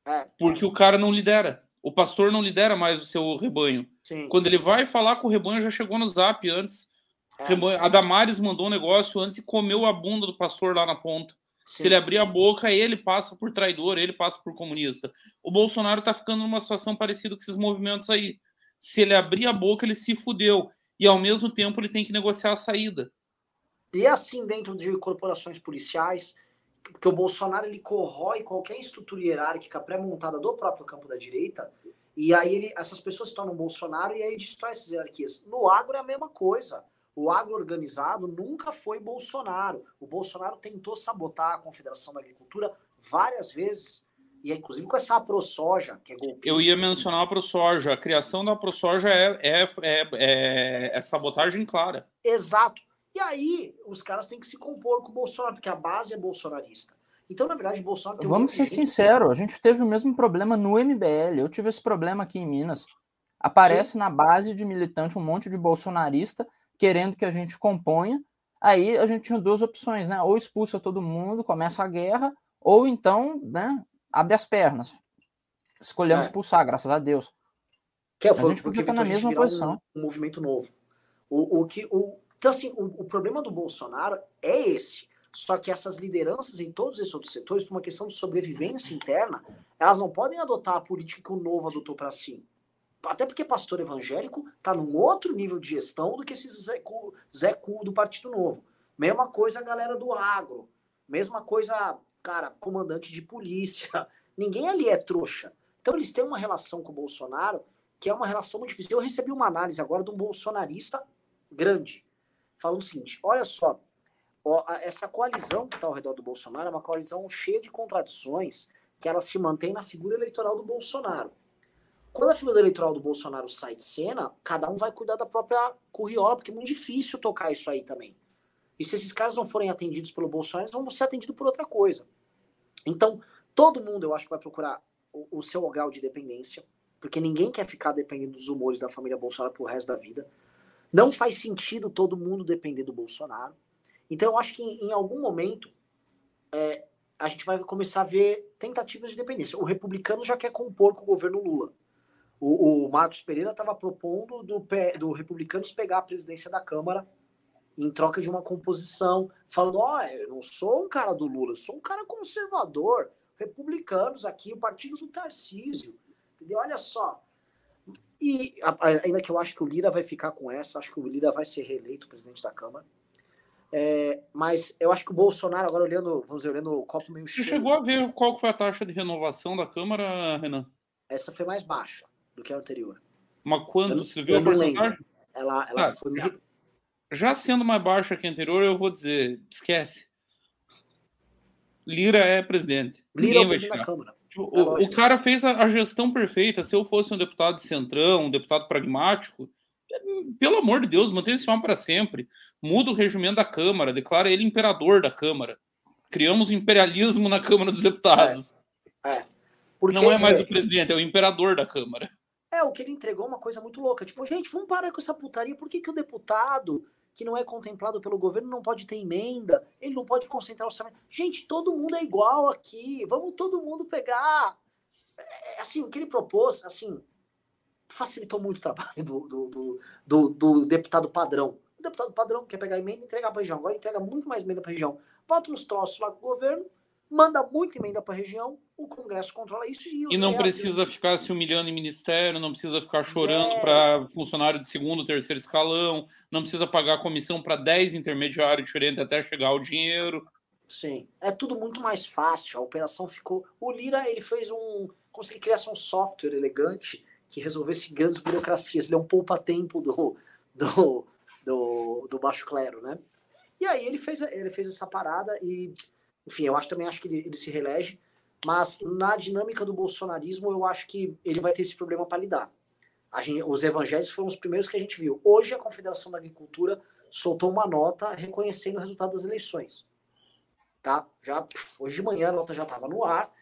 É, porque é. o cara não lidera. O pastor não lidera mais o seu rebanho. Sim. Quando ele vai falar com o rebanho, já chegou no zap antes. É. A Damares mandou um negócio antes e comeu a bunda do pastor lá na ponta. Sim. Se ele abrir a boca, ele passa por traidor, ele passa por comunista. O Bolsonaro está ficando numa situação parecida com esses movimentos aí. Se ele abrir a boca, ele se fudeu. E ao mesmo tempo ele tem que negociar a saída. E é assim dentro de corporações policiais, porque o Bolsonaro ele corrói qualquer estrutura hierárquica pré-montada do próprio campo da direita, e aí ele, essas pessoas se tornam Bolsonaro e aí destrói essas hierarquias. No agro é a mesma coisa. O agro organizado nunca foi Bolsonaro. O Bolsonaro tentou sabotar a Confederação da Agricultura várias vezes. E inclusive com essa ProSoja, que é golpista. Eu ia mencionar a ProSoja. A criação da ProSoja é, é, é, é, é sabotagem clara. Exato. E aí, os caras têm que se compor com o Bolsonaro, porque a base é bolsonarista. Então, na verdade, o Bolsonaro tem Vamos ser sinceros, a gente teve o mesmo problema no MBL. Eu tive esse problema aqui em Minas. Aparece Sim. na base de militante um monte de bolsonarista querendo que a gente componha. Aí a gente tinha duas opções, né? Ou expulsa todo mundo, começa a guerra, ou então, né, abre as pernas. Escolhemos é. expulsar, graças a Deus. Que é, foi, a gente podia estar na mesma posição. Um, um, movimento novo. O, o que, o, então, assim, o, o problema do Bolsonaro é esse. Só que essas lideranças em todos esses outros setores, por uma questão de sobrevivência interna, elas não podem adotar a política que o novo adotou para si. Até porque pastor evangélico está num outro nível de gestão do que esse Zé Cu, Zé Cu do Partido Novo. Mesma coisa a galera do agro. Mesma coisa, cara, comandante de polícia. [LAUGHS] Ninguém ali é trouxa. Então eles têm uma relação com o Bolsonaro que é uma relação muito difícil. Eu recebi uma análise agora de um bolsonarista grande. Falando o seguinte: olha só, ó, essa coalizão que está ao redor do Bolsonaro é uma coalizão cheia de contradições que ela se mantém na figura eleitoral do Bolsonaro. Quando a figura eleitoral do Bolsonaro sai de cena, cada um vai cuidar da própria curriola, porque é muito difícil tocar isso aí também. E se esses caras não forem atendidos pelo Bolsonaro, eles vão ser atendidos por outra coisa. Então, todo mundo, eu acho que vai procurar o, o seu grau de dependência, porque ninguém quer ficar dependendo dos humores da família Bolsonaro pro resto da vida. Não faz sentido todo mundo depender do Bolsonaro. Então, eu acho que em, em algum momento é, a gente vai começar a ver tentativas de dependência. O republicano já quer compor com o governo Lula. O, o Marcos Pereira estava propondo do, do Republicanos pegar a presidência da Câmara em troca de uma composição, falando: ó, oh, eu não sou um cara do Lula, eu sou um cara conservador, republicanos aqui, o partido do Tarcísio. Entendeu? Olha só. E ainda que eu acho que o Lira vai ficar com essa, acho que o Lira vai ser reeleito presidente da Câmara. É, mas eu acho que o Bolsonaro, agora olhando, vamos dizer, olhando o copo meio cheio. Você chegou a ver qual foi a taxa de renovação da Câmara, Renan? Essa foi mais baixa do que a anterior. Mas quando você viu a porcentagem? Ela, ela foi... já, já sendo mais baixa que a anterior, eu vou dizer, esquece. Lira é presidente. Lira Ninguém é presidente da Câmara. Tipo, é o, o, cara fez a, a, gestão perfeita. Se eu fosse um deputado de centrão, um deputado pragmático, pelo amor de Deus, mantenha esse homem para sempre. Muda o regimento da Câmara, declara ele imperador da Câmara. Criamos imperialismo na Câmara dos Deputados. É. é. Porque, não é mais é, o presidente, é o imperador da Câmara. É, o que ele entregou é uma coisa muito louca. Tipo, gente, vamos parar com essa putaria. Por que, que o deputado que não é contemplado pelo governo não pode ter emenda? Ele não pode concentrar o orçamento. Gente, todo mundo é igual aqui. Vamos todo mundo pegar. É, assim, o que ele propôs, assim, facilitou muito o trabalho do, do, do, do, do deputado padrão. O deputado padrão quer pegar emenda e entregar para a região. Agora entrega muito mais emenda para a região. Bota uns troços lá com o governo, manda muita emenda para a região, o Congresso controla isso. E, e não precisa ficar se humilhando em ministério, não precisa ficar chorando para funcionário de segundo, terceiro escalão, não precisa pagar comissão para 10 intermediários diferentes até chegar o dinheiro. Sim, é tudo muito mais fácil. A operação ficou. O Lira ele fez um. Ele criasse um software elegante que resolvesse grandes burocracias. Ele é um poupa-tempo do, do, do, do baixo clero, né? E aí ele fez, ele fez essa parada e enfim, eu acho também acho que ele, ele se reelege, mas na dinâmica do bolsonarismo eu acho que ele vai ter esse problema para lidar. Gente, os evangelhos foram os primeiros que a gente viu. Hoje a Confederação da Agricultura soltou uma nota reconhecendo o resultado das eleições. Tá? Já hoje de manhã a nota já estava no ar.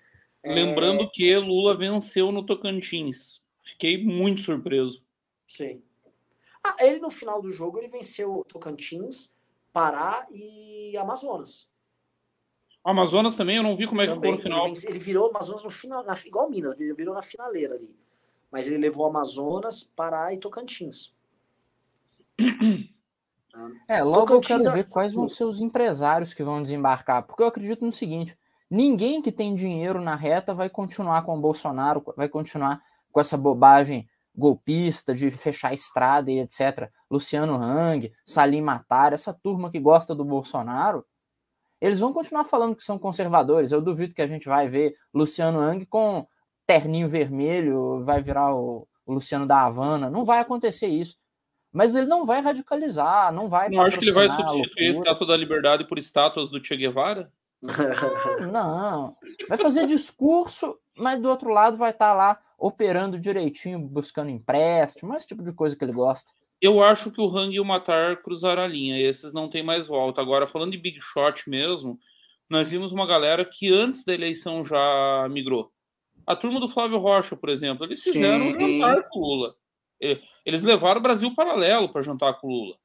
É, Lembrando é... que Lula venceu no Tocantins. Fiquei muito surpreso. Sim. Ah, ele no final do jogo ele venceu Tocantins, Pará e Amazonas. Amazonas também, eu não vi como é que também, ficou no final. Ele, ele virou Amazonas no final, na, igual Minas, ele virou na finaleira ali. Mas ele levou Amazonas, Pará e Tocantins. É, logo Tocantins, eu quero ver quais vão ser os empresários que vão desembarcar, porque eu acredito no seguinte: ninguém que tem dinheiro na reta vai continuar com o Bolsonaro, vai continuar com essa bobagem golpista de fechar a estrada e etc. Luciano Hang, Salim Matar, essa turma que gosta do Bolsonaro, eles vão continuar falando que são conservadores. Eu duvido que a gente vai ver Luciano Ang com terninho vermelho, vai virar o, o Luciano da Havana. Não vai acontecer isso. Mas ele não vai radicalizar, não vai. Não acho que ele vai substituir a, estátua da liberdade por estátuas do Che Guevara? Não, não. Vai fazer discurso, mas do outro lado vai estar tá lá operando direitinho, buscando empréstimo, esse tipo de coisa que ele gosta. Eu acho que o Hang e o Matar cruzaram a linha. Esses não tem mais volta. Agora, falando de Big Shot mesmo, nós vimos uma galera que antes da eleição já migrou. A turma do Flávio Rocha, por exemplo, eles fizeram Sim. um jantar com o Lula. Eles levaram o Brasil paralelo para jantar com o Lula.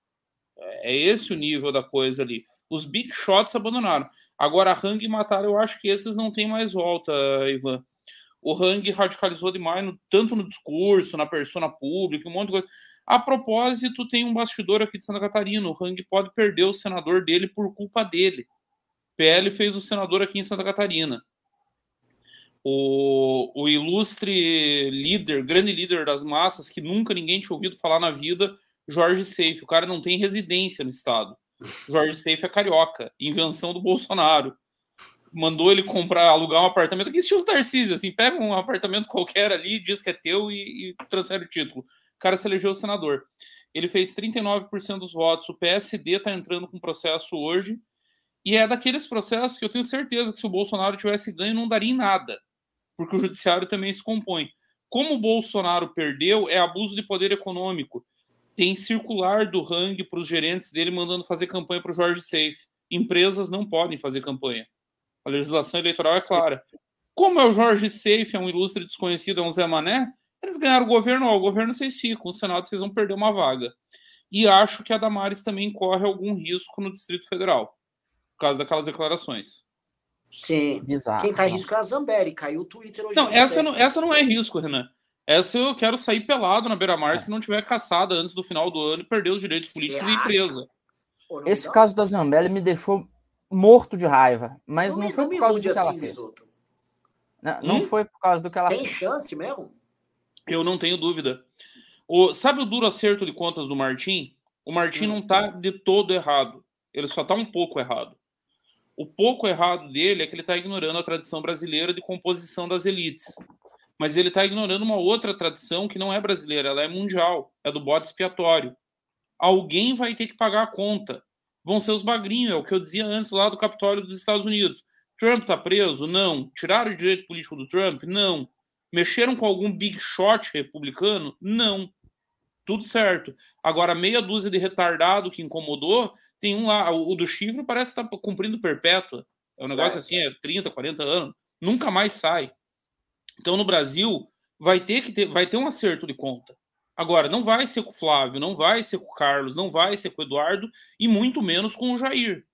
É esse o nível da coisa ali. Os Big Shots abandonaram. Agora, Hang e Matar, eu acho que esses não tem mais volta, Ivan. O Hang radicalizou demais, no, tanto no discurso, na persona pública, um monte de coisa. A propósito, tem um bastidor aqui de Santa Catarina. O Hang pode perder o senador dele por culpa dele. PL fez o senador aqui em Santa Catarina. O, o ilustre líder, grande líder das massas, que nunca ninguém tinha ouvido falar na vida, Jorge Seife. O cara não tem residência no estado. Jorge Seife é carioca, invenção do Bolsonaro. Mandou ele comprar, alugar um apartamento, que estilo Tarcísio, assim, pega um apartamento qualquer ali, diz que é teu e, e transfere o título cara se elegeu senador. Ele fez 39% dos votos. O PSD está entrando com processo hoje. E é daqueles processos que eu tenho certeza que se o Bolsonaro tivesse ganho, não daria em nada. Porque o judiciário também se compõe. Como o Bolsonaro perdeu, é abuso de poder econômico. Tem circular do Hang para os gerentes dele mandando fazer campanha para o Jorge Safe. Empresas não podem fazer campanha. A legislação eleitoral é clara. Como é o Jorge Safe, é um ilustre desconhecido, é um Zé Mané, eles ganharam o governo, ó, o governo vocês ficam, o Senado vocês vão perder uma vaga. E acho que a Damares também corre algum risco no Distrito Federal, por causa daquelas declarações. Sim. Bizarro. Quem tá em risco é a Zambelli, caiu o Twitter hoje. Não, essa não, essa não é risco, Renan. Essa eu quero sair pelado na beira-mar é. se não tiver caçada antes do final do ano e perder os direitos políticos da empresa. Esse caso da Zambelli me deixou morto de raiva, mas não, não foi por causa do que assim, ela fez. Não, não hum? foi por causa do que ela Tem fez. Tem chance mesmo? Eu não tenho dúvida. O, sabe o duro acerto de contas do Martim? O Martim não está de todo errado. Ele só está um pouco errado. O pouco errado dele é que ele está ignorando a tradição brasileira de composição das elites. Mas ele está ignorando uma outra tradição que não é brasileira, ela é mundial, é do bode expiatório. Alguém vai ter que pagar a conta. Vão ser os bagrinhos, é o que eu dizia antes lá do Capitólio dos Estados Unidos. Trump está preso? Não. Tiraram o direito político do Trump? Não. Mexeram com algum big shot republicano? Não. Tudo certo. Agora, meia dúzia de retardado que incomodou, tem um lá, o, do chifre parece estar tá cumprindo perpétua. É um negócio é. assim, é 30, 40 anos. Nunca mais sai. Então, no Brasil, vai ter que ter, vai ter um acerto de conta. Agora, não vai ser com o Flávio, não vai ser com o Carlos, não vai ser com o Eduardo e muito menos com o Jair.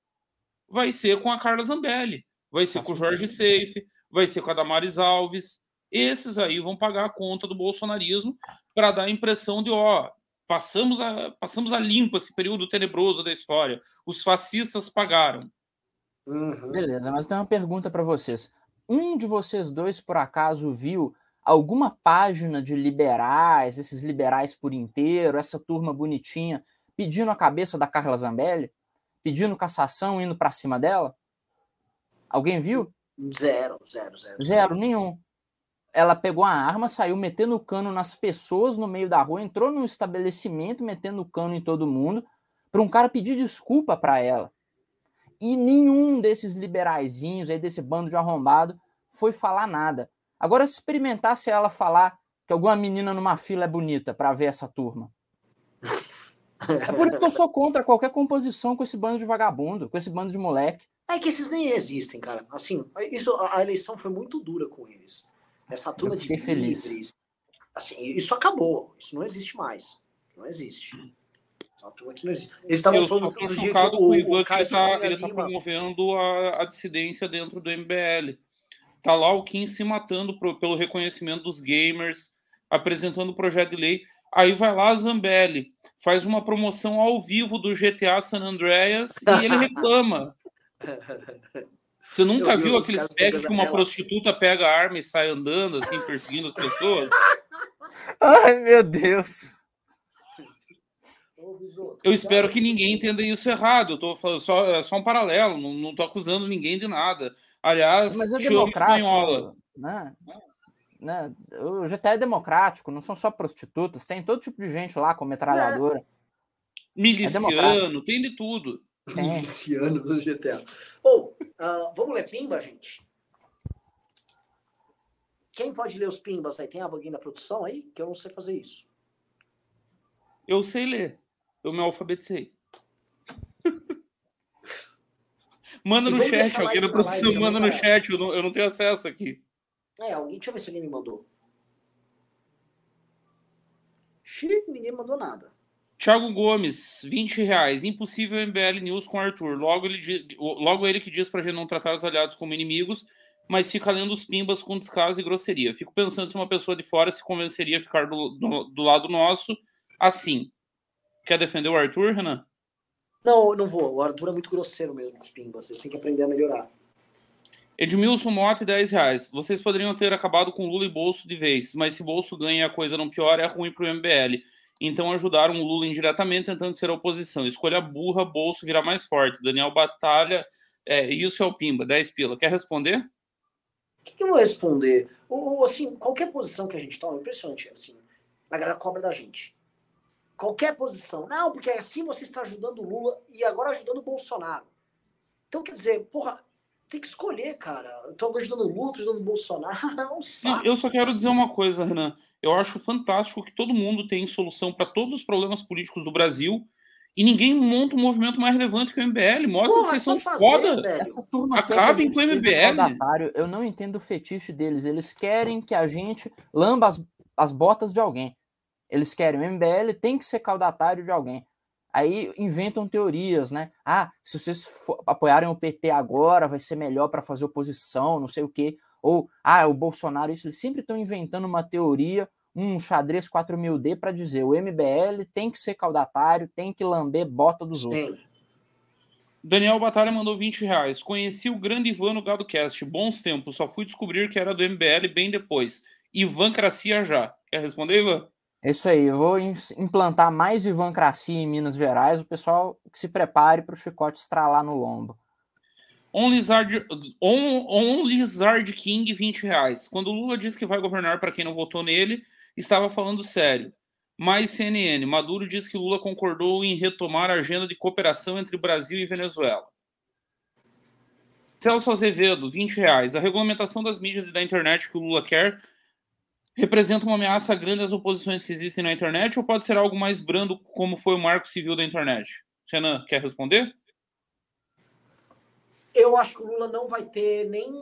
Vai ser com a Carla Zambelli, vai ser com o Jorge Seife, vai ser com a Damares Alves. Esses aí vão pagar a conta do bolsonarismo para dar a impressão de, ó, passamos a, passamos a limpo esse período tenebroso da história. Os fascistas pagaram. Uhum. Beleza, mas tem uma pergunta para vocês. Um de vocês dois, por acaso, viu alguma página de liberais, esses liberais por inteiro, essa turma bonitinha, pedindo a cabeça da Carla Zambelli? Pedindo cassação, indo para cima dela? Alguém viu? Zero, zero, zero. Zero, nenhum. Ela pegou a arma, saiu metendo cano nas pessoas no meio da rua, entrou num estabelecimento metendo cano em todo mundo, para um cara pedir desculpa para ela. E nenhum desses liberaizinhos aí, desse bando de arrombado, foi falar nada. Agora, se experimentasse ela falar que alguma menina numa fila é bonita para ver essa turma. [LAUGHS] É por isso que eu sou contra qualquer composição com esse bando de vagabundo, com esse bando de moleque. É que esses nem existem, cara. Assim, isso, a eleição foi muito dura com eles. Essa turma de feliz. livres. Assim, isso acabou. Isso não existe mais. Não existe. turma que não existe. Eles estavam falando do chocado com o Ivan que ele está tá promovendo a, a dissidência dentro do MBL. Tá lá o Kim se matando pro, pelo reconhecimento dos gamers, apresentando o projeto de lei. Aí vai lá a Zambelli, faz uma promoção ao vivo do GTA San Andreas e ele [LAUGHS] reclama. [LAUGHS] Você nunca viu aqueles pegos que uma ela. prostituta pega a arma e sai andando, assim, perseguindo as pessoas? Ai, meu Deus. Eu espero que ninguém entenda isso errado. Eu tô falando só, é só um paralelo, não, não tô acusando ninguém de nada. Aliás, mas é democrático, né? né? O GTA é democrático, não são só prostitutas, tem todo tipo de gente lá com metralhadora. É. Miliciano, é tem de tudo. Tem. Miliciano do GTA. Ou, oh, uh, vamos ler pimba, gente? Quem pode ler os pimbas aí? Tem alguém da produção aí? Que eu não sei fazer isso. Eu sei ler. Eu me alfabetizei. [LAUGHS] Manda no chat, alguém da produção manda no chat, eu não, eu não tenho acesso aqui. É, alguém, deixa eu ver se alguém me mandou. Xiii, ninguém mandou nada. Thiago Gomes, 20 reais. Impossível MBL News com Arthur. Logo ele, logo ele que diz pra gente não tratar os aliados como inimigos, mas fica lendo os pimbas com descaso e grosseria. Fico pensando se uma pessoa de fora se convenceria a ficar do, do, do lado nosso assim. Quer defender o Arthur, Renan? Não, não vou. O Arthur é muito grosseiro mesmo com os pimbas. Vocês têm que aprender a melhorar. Edmilson Mota, 10 reais. Vocês poderiam ter acabado com Lula e Bolso de vez, mas se Bolso ganha e a coisa não piora, é ruim para o MBL. Então ajudaram o Lula indiretamente tentando ser oposição. Escolha burra, Bolso virar mais forte. Daniel Batalha, é, é o Pimba, 10 pila. Quer responder? O que, que, eu vou responder? Ou, assim, qualquer posição que a gente toma, é impressionante, assim, a galera cobra da gente qualquer posição. Não, porque assim você está ajudando o Lula e agora ajudando o Bolsonaro. Então, quer dizer, porra, tem que escolher, cara. Estou ajudando o Lula, estou ajudando o Bolsonaro. [LAUGHS] Não, eu só quero dizer uma coisa, Renan. Eu acho fantástico que todo mundo tem solução para todos os problemas políticos do Brasil e ninguém monta um movimento mais relevante que o MBL. Mostra Porra, que vocês são fazer, foda. Velho. Essa turma Acabem com o MBL. Eu não entendo o fetiche deles. Eles querem que a gente lamba as, as botas de alguém. Eles querem o MBL tem que ser caudatário de alguém. Aí inventam teorias, né? Ah, se vocês apoiarem o PT agora, vai ser melhor para fazer oposição, não sei o quê. Ou, ah, o Bolsonaro, isso. Eles sempre estão inventando uma teoria, um xadrez 4000D para dizer o MBL tem que ser caudatário, tem que lamber bota dos Sim. outros. Daniel Batalha mandou 20 reais. Conheci o grande Ivan no GadoCast. Bons tempos, só fui descobrir que era do MBL bem depois. Ivan Cracia já. Quer responder, Ivan? É isso aí, eu vou implantar mais Ivancracia em Minas Gerais, o pessoal que se prepare para o chicote estralar no lombo. On Lizard, on, on Lizard King, 20 reais. Quando o Lula disse que vai governar para quem não votou nele, estava falando sério. Mais CNN, Maduro diz que Lula concordou em retomar a agenda de cooperação entre Brasil e Venezuela. Celso Azevedo, 20 reais. A regulamentação das mídias e da internet que o Lula quer representa uma ameaça grande às oposições que existem na internet ou pode ser algo mais brando, como foi o marco civil da internet? Renan, quer responder? Eu acho que o Lula não vai ter nem,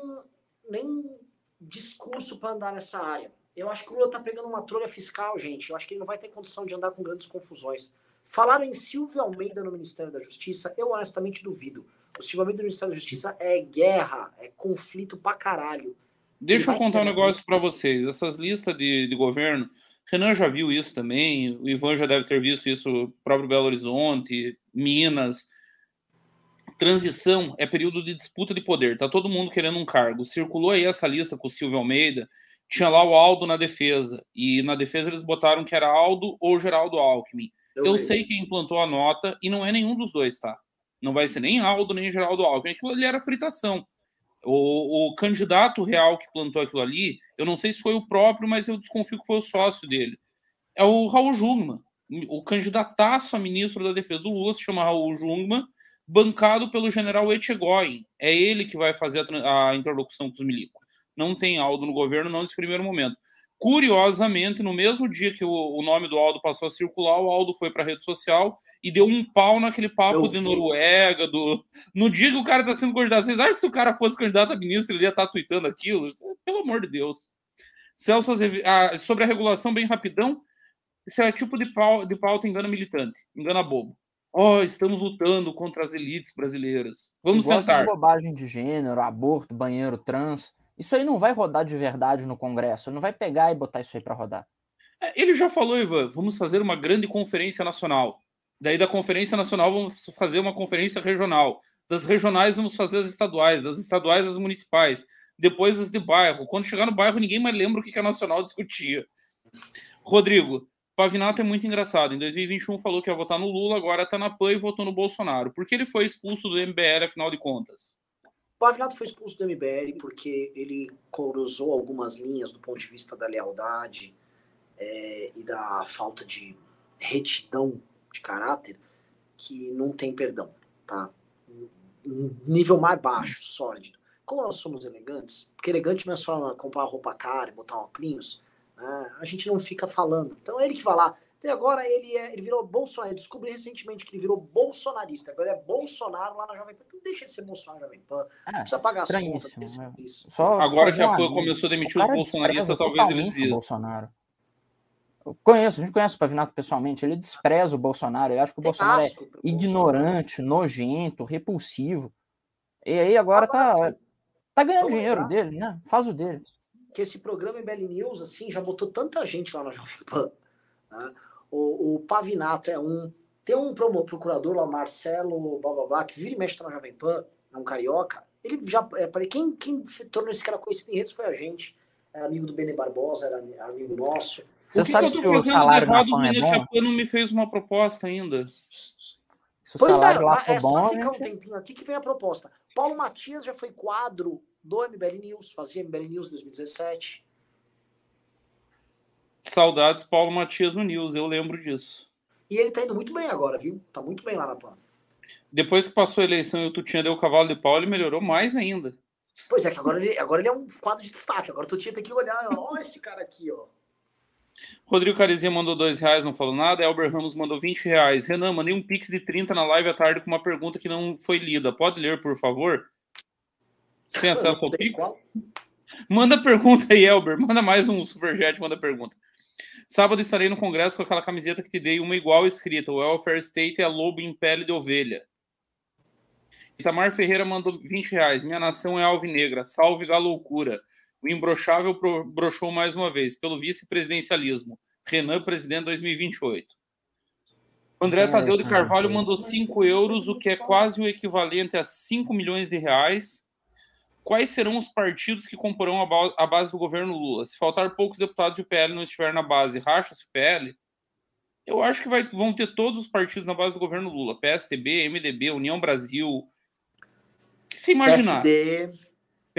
nem discurso para andar nessa área. Eu acho que o Lula tá pegando uma trolha fiscal, gente. Eu acho que ele não vai ter condição de andar com grandes confusões. Falaram em Silvio Almeida no Ministério da Justiça, eu honestamente duvido. O Silvio Almeida no Ministério da Justiça é guerra, é conflito pra caralho. Deixa eu contar um negócio para vocês. Essas listas de, de governo, Renan já viu isso também, o Ivan já deve ter visto isso, próprio Belo Horizonte, Minas. Transição é período de disputa de poder, tá todo mundo querendo um cargo. Circulou aí essa lista com o Silvio Almeida, tinha lá o Aldo na defesa, e na defesa eles botaram que era Aldo ou Geraldo Alckmin. Eu, Eu sei quem implantou a nota, e não é nenhum dos dois, tá? Não vai ser nem Aldo nem Geraldo Alckmin, aquilo ali era fritação. O, o, candidato real que plantou aquilo ali, eu não sei se foi o próprio, mas eu desconfio que foi o sócio dele. É o Raul Jungmann, o candidataço a ministro da Defesa do Lula se chama Raul Jungmann, bancado pelo general Etchegóin. É ele que vai fazer a, a interlocução com os milicos. Não tem Aldo no governo, não nesse primeiro momento. Curiosamente, no mesmo dia que o, o nome do Aldo passou a circular, o Aldo foi para a rede social e deu um pau naquele papo de Noruega. Do... No dia que o cara está sendo candidato, vocês acham que se o cara fosse candidato a ministro, ele ia estar tá tweetando aquilo? Pelo amor de Deus. Celso, ah, sobre a regulação, bem rapidão, isso é tipo de, pau, de pauta engana militante, engana bobo. Ó, oh, estamos lutando contra as elites brasileiras. Vamos Igual tentar. bobagem de gênero, aborto, banheiro trans. Isso aí não vai rodar de verdade no Congresso, não vai pegar e botar isso aí para rodar. É, ele já falou, Ivan, vamos fazer uma grande conferência nacional. Daí da conferência nacional vamos fazer uma conferência regional. Das regionais vamos fazer as estaduais, das estaduais as municipais, depois as de bairro. Quando chegar no bairro ninguém mais lembra o que a nacional discutia. Rodrigo, Pavinato é muito engraçado. Em 2021 falou que ia votar no Lula, agora está na PAN e votou no Bolsonaro. Por que ele foi expulso do MBL, afinal de contas? O Pavinato foi expulso do MBL porque ele cruzou algumas linhas do ponto de vista da lealdade é, e da falta de retidão de caráter que não tem perdão, tá? Um nível mais baixo, sólido. Como nós somos elegantes, porque elegante não é só comprar roupa cara e botar um óculos, né? a gente não fica falando. Então é ele que vai lá, até agora ele, é, ele virou Bolsonaro. Eu descobri recentemente que ele virou bolsonarista. Agora é Bolsonaro lá na Jovem Pan. Não deixa de ser Bolsonaro na Jovem Pan. É, precisa pagar as contas. Né? Só agora que a Pan começou a demitir os bolsonaristas, talvez ele desista. Bolsonaro. Conheço, a gente conhece o Pavinato pessoalmente. Ele despreza o Bolsonaro. Eu acho que o Bolsonaro é ignorante, nojento, repulsivo. E aí agora, tá, tá ganhando dinheiro dele, né? Faz o dele. Que esse programa Belle News, assim, já botou tanta gente lá na Jovem Pan. Né? O, o Pavinato é um. Tem um procurador lá, Marcelo, blá blá blá, que vira e mexe tá na Jovem Pan, é um carioca. Ele já. É, quem, quem tornou esse cara conhecido em redes foi a gente. Era amigo do Bene Barbosa, era amigo nosso. Você sabe se o salário na PAN é bom? A PAN não me fez uma proposta ainda. Se o pois salário é, lá for é bom, só ficar um tempinho aqui que vem a proposta. Paulo Matias já foi quadro do MBL News, fazia MBL News em 2017. Saudades Paulo Matias no News, eu lembro disso. E ele tá indo muito bem agora, viu? Tá muito bem lá na PAN. Depois que passou a eleição e o Tutinha deu o cavalo de pau, ele melhorou mais ainda. Pois é, que agora ele, agora ele é um quadro de destaque. Agora o Tutinha tem que olhar, ó, esse cara aqui, ó. Rodrigo Carizinha mandou dois reais, não falou nada. Elber Ramos mandou 20 reais. Renan, mandei um pix de 30 na live à tarde com uma pergunta que não foi lida. Pode ler, por favor? Você tem acesso ao pix? Manda pergunta aí, Elber. Manda mais um superchat, manda pergunta. Sábado estarei no congresso com aquela camiseta que te dei, uma igual escrita: Welfare State é lobo em pele de ovelha. Itamar Ferreira mandou 20 reais. Minha nação é alvinegra. Salve a loucura. O imbrochável brochou mais uma vez pelo vice-presidencialismo. Renan, presidente 2028. André Tadeu de Carvalho mandou 5 euros, o que é quase o equivalente a 5 milhões de reais quais serão os partidos que comporão a, base do governo Lula? Se faltar poucos deputados e o PL não estiver na base, racha-se o PL? Eu acho que vai, vão ter todos os partidos na base do governo Lula. PSDB, MDB, União Brasil. O que você imaginar? PSD.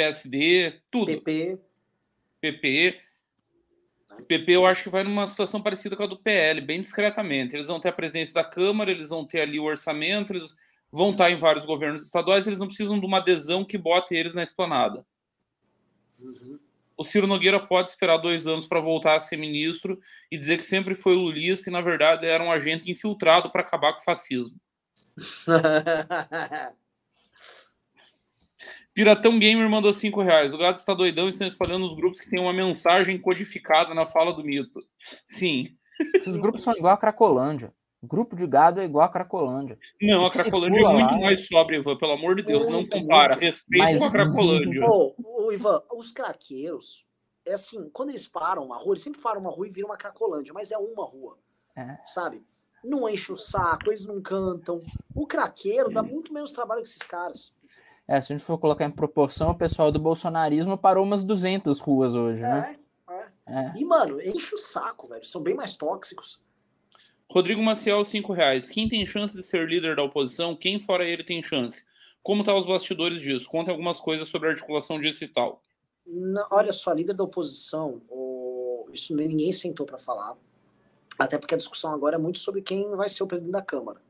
PSD, tudo. PP. PP. PP eu acho que vai numa situação parecida com a do PL, bem discretamente. Eles vão ter a presidência da Câmara, eles vão ter ali o orçamento, eles vão estar em vários governos estaduais, eles não precisam de uma adesão que bote eles na esplanada. Uhum. O Ciro Nogueira pode esperar dois anos para voltar a ser ministro e dizer que sempre foi lulista e, na verdade, era um agente infiltrado para acabar com o fascismo. [LAUGHS] Piratão Gamer mandou 5 reais. O gato está doidão e estão espalhando os grupos que tem uma mensagem codificada na fala do mito. Sim. Esses grupos são igual a Cracolândia. Grupo de gado é igual a Cracolândia. Não, a Cracolândia é muito lá, mais sóbria, Ivan. Pelo amor de Deus, não compara. Respeita mas... a Cracolândia. Ô, oh, Ivan, os craqueiros, é assim, quando eles param uma rua, eles sempre param uma rua e viram uma Cracolândia, mas é uma rua. É. Sabe? Não enche o saco, eles não cantam. O craqueiro dá muito menos trabalho que esses caras. É, se a gente for colocar em proporção, o pessoal do bolsonarismo parou umas 200 ruas hoje, né? É, é. é. E, mano, enche o saco, velho. São bem mais tóxicos. Rodrigo Maciel, 5 reais. Quem tem chance de ser líder da oposição? Quem fora ele tem chance? Como tá os bastidores disso? Conta algumas coisas sobre a articulação disso e tal. Não, olha só, líder da oposição, o... isso ninguém sentou para falar. Até porque a discussão agora é muito sobre quem vai ser o presidente da Câmara.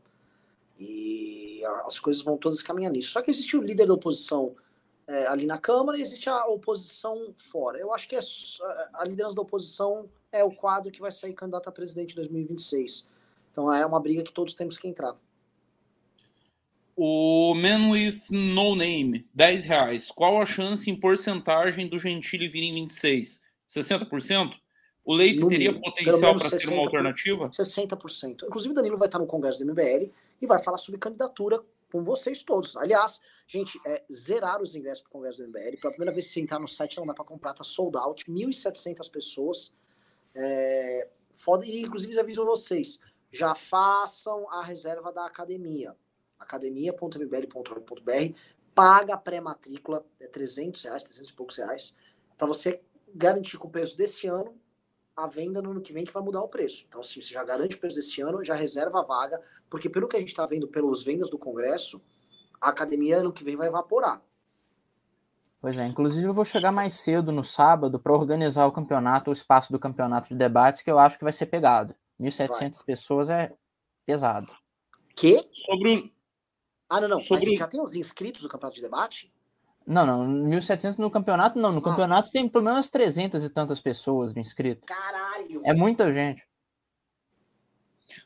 E as coisas vão todas caminhar nisso. Só que existe o líder da oposição é, ali na Câmara e existe a oposição fora. Eu acho que é, a liderança da oposição é o quadro que vai sair candidato a presidente em 2026. Então é uma briga que todos temos que entrar. O Man with No Name, 10 reais. Qual a chance em porcentagem do Gentili vir em 26? 60%? O Leite no teria mínimo. potencial para ser uma alternativa? 60%. Inclusive, o Danilo vai estar no Congresso do MBL e vai falar sobre candidatura com vocês todos. Aliás, gente, é, zerar os ingressos para o Congresso do MBL. Pela primeira vez, se entrar no site, não dá para comprar, tá sold out. 1.700 pessoas. É, foda, e inclusive aviso vocês, já façam a reserva da academia. academia.mbl.org.br paga a pré-matrícula, é 300 reais, 300 e poucos reais, para você garantir com o preço desse ano a venda no ano que vem que vai mudar o preço. Então, assim, você já garante o preço desse ano, já reserva a vaga, porque pelo que a gente está vendo pelas vendas do Congresso, a academia ano que vem vai evaporar. Pois é, inclusive eu vou chegar mais cedo no sábado para organizar o campeonato, o espaço do campeonato de debates, que eu acho que vai ser pegado. 1.700 pessoas é pesado. Que? Sobre o. Ah, não, não. Sobre... Mas já tem os inscritos do campeonato de debate? Não, não. 1.700 no campeonato, não. No ah. campeonato tem pelo menos 300 e tantas pessoas inscritas. Caralho! É muita gente.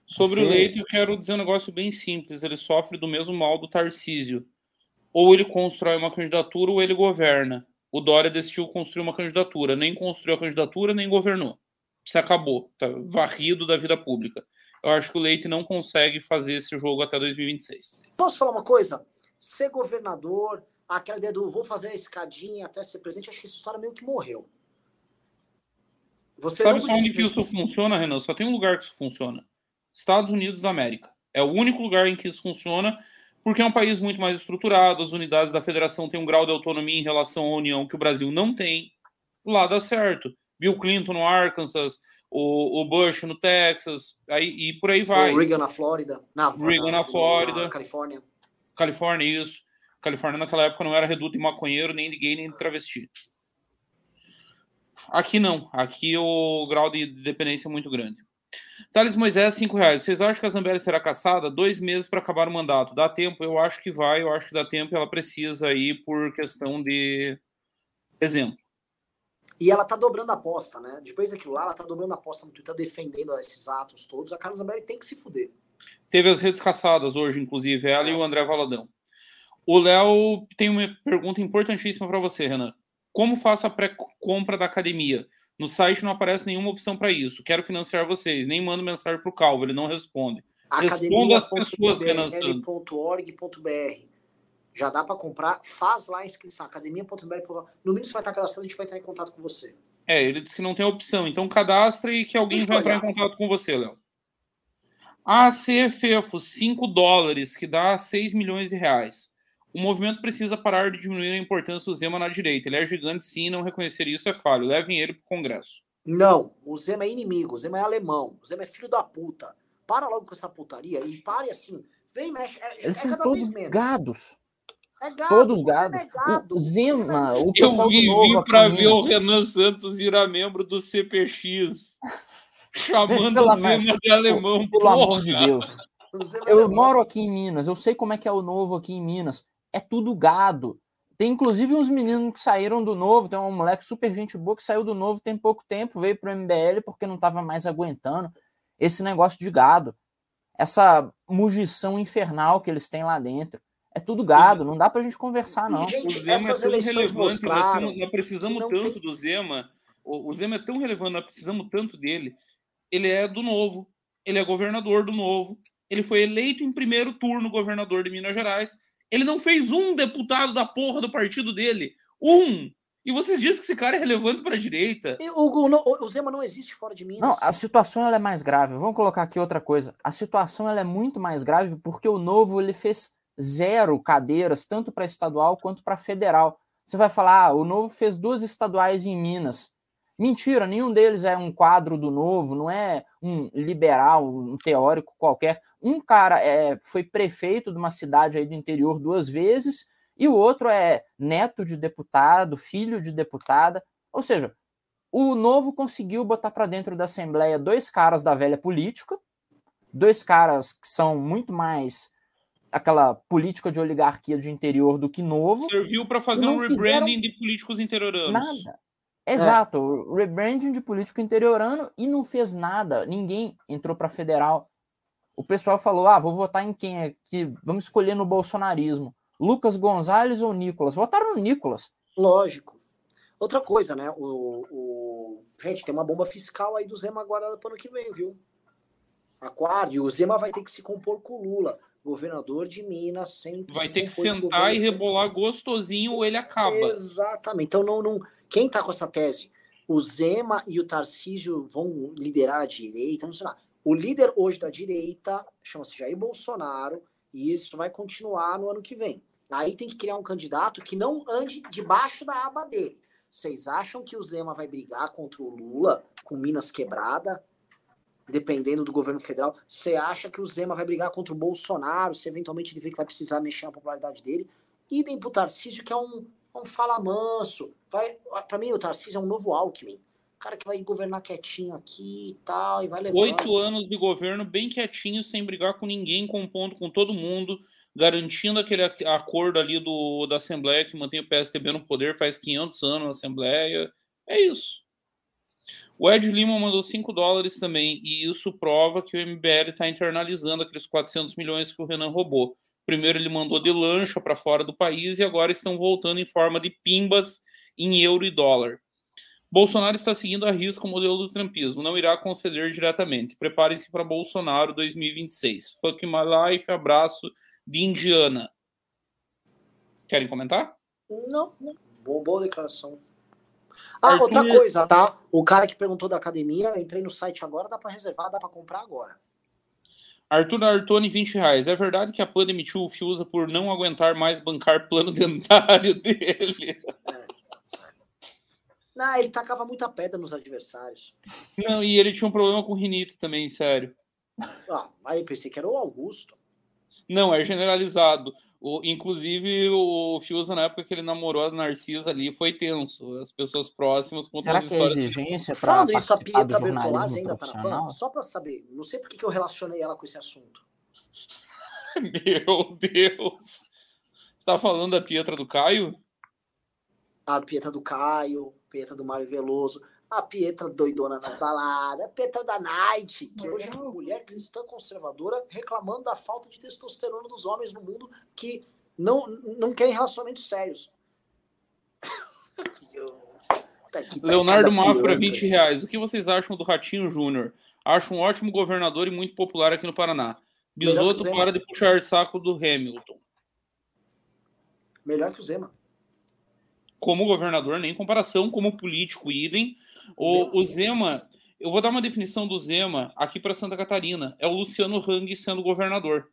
Sobre Você... o Leite, eu quero dizer um negócio bem simples. Ele sofre do mesmo mal do Tarcísio ou ele constrói uma candidatura ou ele governa. O Dória decidiu construir uma candidatura, nem construiu a candidatura, nem governou. Se acabou, tá varrido da vida pública. Eu acho que o Leite não consegue fazer esse jogo até 2026. Posso falar uma coisa? Ser governador, aquela ideia do vou fazer a escadinha até ser presidente, acho que essa história meio que morreu. Você Sabe onde que isso funciona, Renan? Só tem um lugar que isso funciona. Estados Unidos da América. É o único lugar em que isso funciona porque é um país muito mais estruturado, as unidades da federação têm um grau de autonomia em relação à União que o Brasil não tem. Lá dá certo. Bill Clinton no Arkansas, o, o Bush no Texas, aí, e por aí vai. O Reagan na Flórida. Na, Reagan na, na Flórida. Na Califórnia. Califórnia, isso. Califórnia naquela época não era reduto de maconheiro, nem de gay, nem de travesti. Aqui não. Aqui o grau de dependência é muito grande. Thales Moisés, 5 reais. Vocês acham que a Zambelli será caçada? Dois meses para acabar o mandato. Dá tempo? Eu acho que vai, eu acho que dá tempo. Ela precisa aí por questão de exemplo. E ela tá dobrando a aposta, né? Depois daquilo lá, ela tá dobrando a aposta no Twitter, defendendo esses atos todos. A Carla Zambelli tem que se fuder. Teve as redes caçadas hoje, inclusive, ela é. e o André Valadão. O Léo tem uma pergunta importantíssima para você, Renan. Como faço a pré-compra da academia? No site não aparece nenhuma opção para isso. Quero financiar vocês. Nem mando mensagem para o Calvo, ele não responde. Responda as pessoas, Renan Já dá para comprar, faz lá a inscrição, academia.br. No mínimo você vai estar cadastrado, a gente vai entrar em contato com você. É, ele disse que não tem opção, então cadastre e que alguém Deixa vai entrar em contato com você, Léo. A CFEFO, 5 dólares, que dá 6 milhões de reais. O movimento precisa parar de diminuir a importância do Zema na direita. Ele é gigante, sim, não reconhecer isso é falho. Levem ele para o Congresso. Não, o Zema é inimigo, o Zema é alemão, o Zema é filho da puta. Para logo com essa putaria e pare assim. Vem, mexe. É, Eles é são todos gados. É gado, todos gados. É gado, o Zema, o pessoal Eu vim para ver o Renan Santos virar membro do CPX. [LAUGHS] Chamando o Zema de alemão. Pelo porra. amor de Deus. Eu moro aqui em Minas, eu sei como é que é o novo aqui em Minas é tudo gado. Tem inclusive uns meninos que saíram do novo, tem um moleque super gente boa que saiu do novo tem pouco tempo, veio para o MBL porque não estava mais aguentando esse negócio de gado. Essa mugição infernal que eles têm lá dentro. é tudo gado, não dá pra gente conversar, não. Gente, o Zema é tão relevante, nós, temos, nós, precisamos tanto tem... do Zema. O, o Zema é tão relevante, nós precisamos tanto dele. Ele é do novo, ele é governador do novo, ele foi eleito em primeiro turno governador de Minas Gerais. Ele não fez um deputado da porra do partido dele. Um! E vocês dizem que esse cara é relevante para a direita. O, o, o, Zema não existe fora de Minas. Não, a situação ela é mais grave. Vamos colocar aqui outra coisa. A situação ela é muito mais grave porque o Novo ele fez zero cadeiras, tanto para estadual quanto para federal. Você vai falar, ah, o Novo fez duas estaduais em Minas. Mentira, nenhum deles é um quadro do Novo, não é um liberal, um teórico qualquer. Um cara é, foi prefeito de uma cidade aí do interior duas vezes e o outro é neto de deputado, filho de deputada. Ou seja, o Novo conseguiu botar para dentro da Assembleia dois caras da velha política, dois caras que são muito mais aquela política de oligarquia de interior do que novo. Serviu para fazer um rebranding de políticos interioranos. Nada. Exato, é. rebranding de político interiorano e não fez nada. Ninguém entrou para federal. O pessoal falou: ah, vou votar em quem aqui? Vamos escolher no bolsonarismo. Lucas Gonzalez ou Nicolas? Votaram no Nicolas. Lógico. Outra coisa, né? O, o... Gente, tem uma bomba fiscal aí do Zema guardada para o ano que vem, viu? Aguarde. O Zema vai ter que se compor com o Lula governador de Minas sempre. Vai ter que sentar e rebolar gostosinho ou ele acaba. Exatamente. Então, não, não. Quem tá com essa tese? O Zema e o Tarcísio vão liderar a direita, não sei lá. O líder hoje da direita chama-se Jair Bolsonaro e isso vai continuar no ano que vem. Aí tem que criar um candidato que não ande debaixo da aba dele. Vocês acham que o Zema vai brigar contra o Lula com Minas quebrada? dependendo do governo federal, você acha que o Zema vai brigar contra o Bolsonaro, se eventualmente ele vê que vai precisar mexer na popularidade dele, idem pro Tarcísio, que é um, um fala manso. Vai, mim, o Tarcísio é um novo Alckmin. Cara que vai governar quietinho aqui e tal, e vai levar. Oito anos de governo bem quietinho, sem brigar com ninguém, compondo com todo mundo, garantindo aquele acordo ali do, da Assembleia que mantém o PSTB no poder faz 500 anos na Assembleia. É isso. O Ed Lima mandou 5 dólares também, e isso prova que o MBL está internalizando aqueles 400 milhões que o Renan roubou. Primeiro ele mandou de lancha para fora do país e agora estão voltando em forma de pimbas em euro e dólar. Bolsonaro está seguindo a risca o modelo do trumpismo, não irá conceder diretamente. Preparem-se para Bolsonaro 2026. Fuck my life, abraço de Indiana. Querem comentar? Não, boa, boa declaração. Ah, Arthur... outra coisa, tá? O cara que perguntou da academia, entrei no site agora, dá para reservar, dá para comprar agora. Arthur Artoni, 20 reais. É verdade que a Pan demitiu o Fiusa por não aguentar mais bancar plano dentário [LAUGHS] dele? É. Não, ele tacava muita pedra nos adversários. Não, e ele tinha um problema com rinite também, sério. Ah, aí eu pensei que era o Augusto. Não, é generalizado. O, inclusive, o Fiuza, na época que ele namorou a Narcisa ali, foi tenso. As pessoas próximas contam Será as que é histórias. Exigência pra Falando isso, a Pietra Bertolazzi ainda tá na PAN? Só para saber. Não sei por que eu relacionei ela com esse assunto. [LAUGHS] Meu Deus. Você tá falando da Pietra do Caio? A Pietra do Caio, Pietra do Mário Veloso a Pietra doidona na balada, a Pietra da Night, que hoje é uma mulher cristã conservadora reclamando da falta de testosterona dos homens no mundo que não, não querem relacionamentos sérios. [LAUGHS] Leonardo Mafra, 20 reais. O que vocês acham do Ratinho Júnior? Acho um ótimo governador e muito popular aqui no Paraná. Bisoto para de puxar saco do Hamilton. Melhor que o Zema. Como governador, nem comparação. Como político, idem. O, o Zema, eu vou dar uma definição do Zema aqui para Santa Catarina. É o Luciano Hang sendo governador.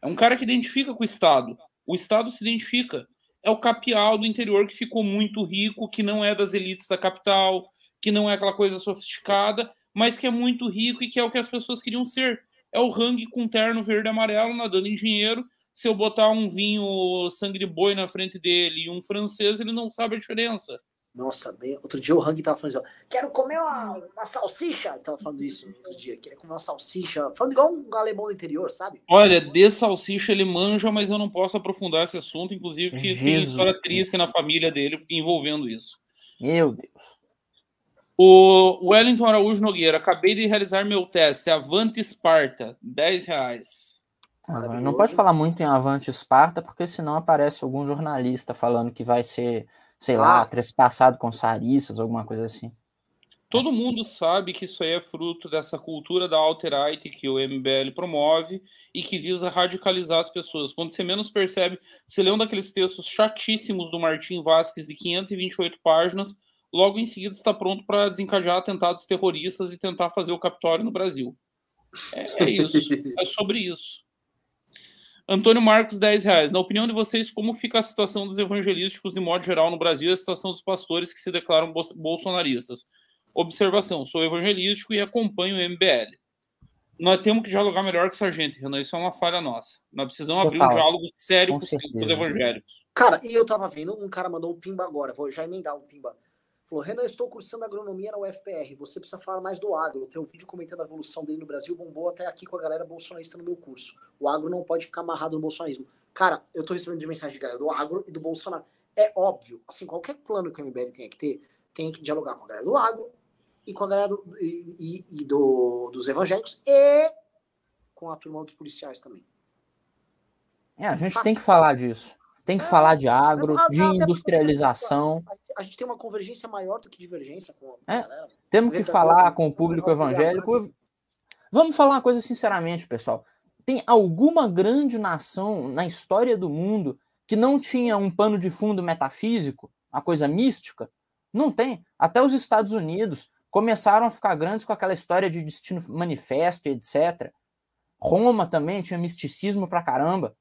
É um cara que identifica com o Estado. O Estado se identifica. É o capial do interior que ficou muito rico, que não é das elites da capital, que não é aquela coisa sofisticada, mas que é muito rico e que é o que as pessoas queriam ser. É o Hang com terno verde e amarelo, nadando em dinheiro. Se eu botar um vinho sangue de boi na frente dele e um francês, ele não sabe a diferença. Nossa, bem... outro dia o Hang tava falando assim, quero comer uma, uma salsicha. Ele tava falando isso outro dia, queria comer uma salsicha. Falando igual um alemão do interior, sabe? Olha, de salsicha ele manja, mas eu não posso aprofundar esse assunto, inclusive porque Jesus tem história triste na família dele envolvendo isso. Meu Deus. O Wellington Araújo Nogueira, acabei de realizar meu teste. Avante Esparta, 10 reais. Não pode falar muito em Avante Esparta, porque senão aparece algum jornalista falando que vai ser, sei ah. lá, trespassado com sarissas, alguma coisa assim. Todo mundo sabe que isso aí é fruto dessa cultura da alt-right que o MBL promove e que visa radicalizar as pessoas. Quando você menos percebe, você lê um daqueles textos chatíssimos do Martim Vasquez de 528 páginas, logo em seguida está pronto para desencadear atentados terroristas e tentar fazer o Capitólio no Brasil. É, é isso. é sobre isso. Antônio Marcos, 10 reais. Na opinião de vocês, como fica a situação dos evangelísticos de modo geral no Brasil e a situação dos pastores que se declaram bolsonaristas? Observação: sou evangelístico e acompanho o MBL. Nós temos que dialogar melhor com essa gente, Renan. Isso é uma falha nossa. Nós precisamos Total. abrir um diálogo sério com, com, os evangélicos. Cara, e eu tava vendo, um cara mandou o Pimba agora, vou já emendar o Pimba. Falou, Renan, estou cursando agronomia na UFPR. Você precisa falar mais do agro. O teu vídeo comentando a evolução dele no Brasil bombou até aqui com a galera bolsonarista no meu curso. O agro não pode ficar amarrado no bolsonarismo. Cara, eu tô recebendo de mensagem de galera do agro e do Bolsonaro. É óbvio, assim, qualquer plano que o MBL tenha que ter, tem que dialogar com a galera do agro e com a galera do, e, e do, dos evangélicos e com a turma dos policiais também. É, a gente tem que falar disso. Tem que é, falar de agro, de industrialização. A gente tem uma convergência maior do que divergência com a é, galera. Temos que falar com o público evangélico. Vamos falar uma coisa sinceramente, pessoal. Tem alguma grande nação na história do mundo que não tinha um pano de fundo metafísico, uma coisa mística? Não tem. Até os Estados Unidos começaram a ficar grandes com aquela história de destino manifesto, etc. Roma também tinha misticismo pra caramba.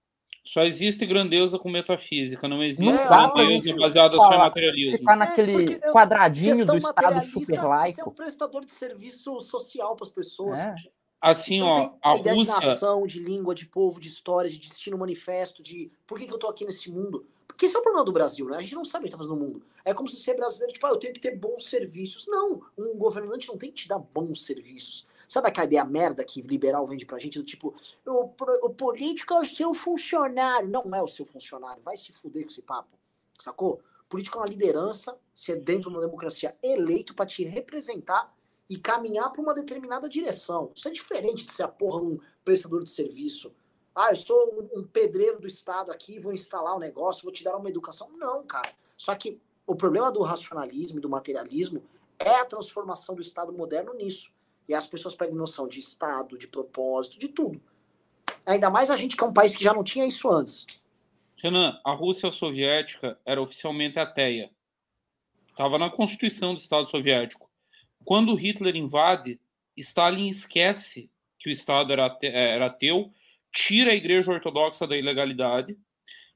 Só existe grandeza com metafísica, não existe não grandeza baseada só em materialismo. Ficar naquele é, quadradinho do Estado super laico. Você é um prestador de serviço social para as pessoas. É. Assim, então, ó, a, a ideia Rússia... de nação, de língua, de povo, de história, de destino manifesto, de por que, que eu tô aqui nesse mundo. Porque esse é o problema do Brasil, né? A gente não sabe o que tá fazendo no mundo. É como se ser brasileiro, tipo, ah, eu tenho que ter bons serviços. Não, um governante não tem que te dar bons serviços. Sabe aquela ideia merda que liberal vende pra gente do tipo, o, o político é o seu funcionário. Não é o seu funcionário, vai se fuder com esse papo. Sacou? Político é uma liderança, se é dentro de uma democracia eleito para te representar e caminhar para uma determinada direção. Isso é diferente de ser a porra um prestador de serviço ah, eu sou um pedreiro do Estado aqui, vou instalar um negócio, vou te dar uma educação. Não, cara. Só que o problema do racionalismo e do materialismo é a transformação do Estado moderno nisso. E as pessoas perdem noção de Estado, de propósito, de tudo. Ainda mais a gente que é um país que já não tinha isso antes. Renan, a Rússia soviética era oficialmente ateia. Estava na Constituição do Estado Soviético. Quando Hitler invade, Stalin esquece que o Estado era ateu tira a Igreja Ortodoxa da ilegalidade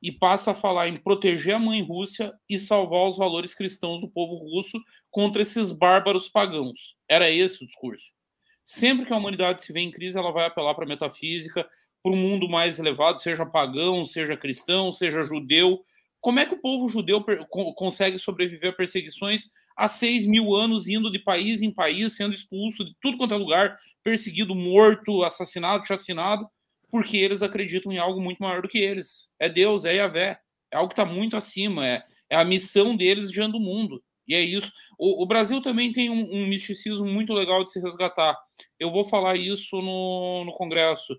e passa a falar em proteger a mãe Rússia e salvar os valores cristãos do povo russo contra esses bárbaros pagãos. Era esse o discurso. Sempre que a humanidade se vê em crise, ela vai apelar para a metafísica, para um mundo mais elevado, seja pagão, seja cristão, seja judeu. Como é que o povo judeu consegue sobreviver a perseguições há seis mil anos, indo de país em país, sendo expulso de tudo quanto é lugar, perseguido, morto, assassinado, chacinado? porque eles acreditam em algo muito maior do que eles. É Deus, é Yahvé, é algo que está muito acima, é, é a missão deles diante do mundo. E é isso. O, o Brasil também tem um, um, misticismo muito legal de se resgatar. Eu vou falar isso no, no Congresso.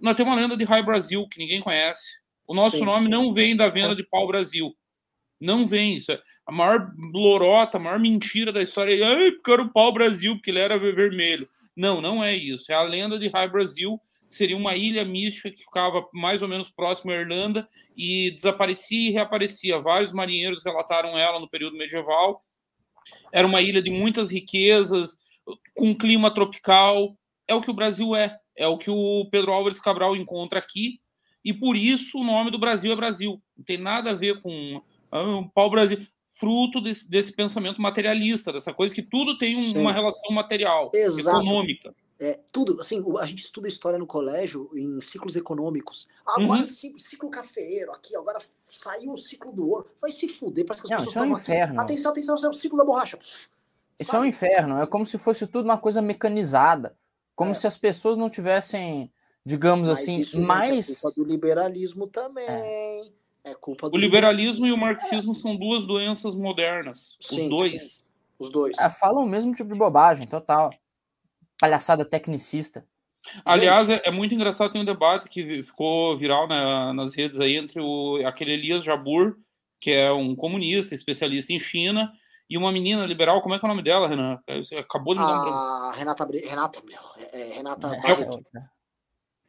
Nós temos uma lenda de Raio Brasil, que ninguém conhece. O nosso Sim. nome não vem da venda de pau Brasil. Não vem. Isso é a maior lorota, a maior mentira da história. Ai, porque era o pau Brasil, porque ele era vermelho. Não, não é isso. É a lenda de Raio Brasil seria uma ilha mística que ficava mais ou menos próximo à Irlanda e desaparecia e reaparecia. Vários marinheiros relataram ela no período medieval. Era uma ilha de muitas riquezas, com clima tropical. É o que o Brasil é. É o que o Pedro Álvares Cabral encontra aqui. E por isso o nome do Brasil é Brasil. Não tem nada a ver com ah, um pau-brasil fruto desse, desse, pensamento materialista, dessa coisa que tudo tem um, uma relação material, Exato. econômica. É, tudo, assim, a gente estuda história no colégio em ciclos econômicos. Agora, uhum. ciclo cafeeiro aqui, agora saiu o ciclo do ouro. Vai se fuder, parece que as Não, pessoas estão é um inferno. Aqui. Atenção, atenção, é o ciclo da borracha. Isso Sabe? é um inferno, é como se fosse tudo uma coisa mecanizada. Como é. se as pessoas não tivessem, digamos Mas assim, isso, mais. Gente, é culpa do liberalismo também. É. é culpa do o liberalismo e o marxismo são duas doenças modernas. Sim, os dois. Sim. Os dois. É, falam o mesmo tipo de bobagem, total palhaçada tecnicista. Aliás, é, é, muito engraçado, tem um debate que ficou viral né, nas redes aí entre o, aquele Elias Jabur, que é um comunista, especialista em China, e uma menina liberal, como é que é o nome dela, Renan? Você acabou de me lembrar. Ah, Renata, Renata, meu, é, é Renata é, Barreto.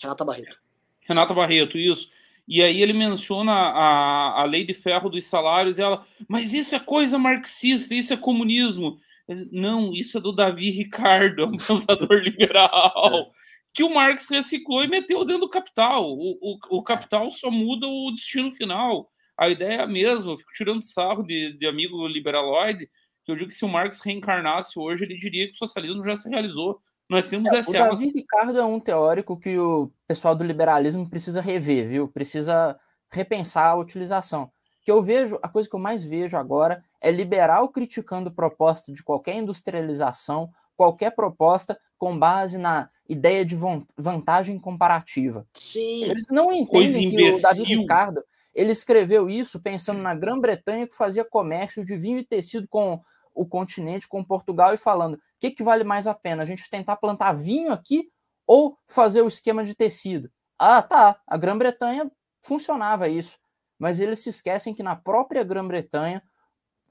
Renata Barreto. Renata Barreto, isso. E aí ele menciona a, a lei de ferro dos salários, e ela, mas isso é coisa marxista, isso é comunismo. Não, isso é do Davi Ricardo, é [LAUGHS] um pensador liberal. Que o Marx reciclou e meteu dentro do capital. O, o, o capital só muda o destino final. A ideia é a mesma. Eu fico tirando sarro de, de amigo liberaloide, que eu digo que se o Marx reencarnasse hoje, ele diria que o socialismo já se realizou. Nós temos é, essa. O Davi Ricardo é um teórico que o pessoal do liberalismo precisa rever, viu? Precisa repensar a utilização. Que eu vejo, a coisa que eu mais vejo agora é liberal criticando proposta de qualquer industrialização, qualquer proposta com base na ideia de vantagem comparativa. Sim. Eles não entendem que o Davi Ricardo ele escreveu isso pensando na Grã-Bretanha que fazia comércio de vinho e tecido com o continente, com Portugal e falando: o que, que vale mais a pena? A gente tentar plantar vinho aqui ou fazer o esquema de tecido? Ah, tá. A Grã-Bretanha funcionava isso. Mas eles se esquecem que na própria Grã-Bretanha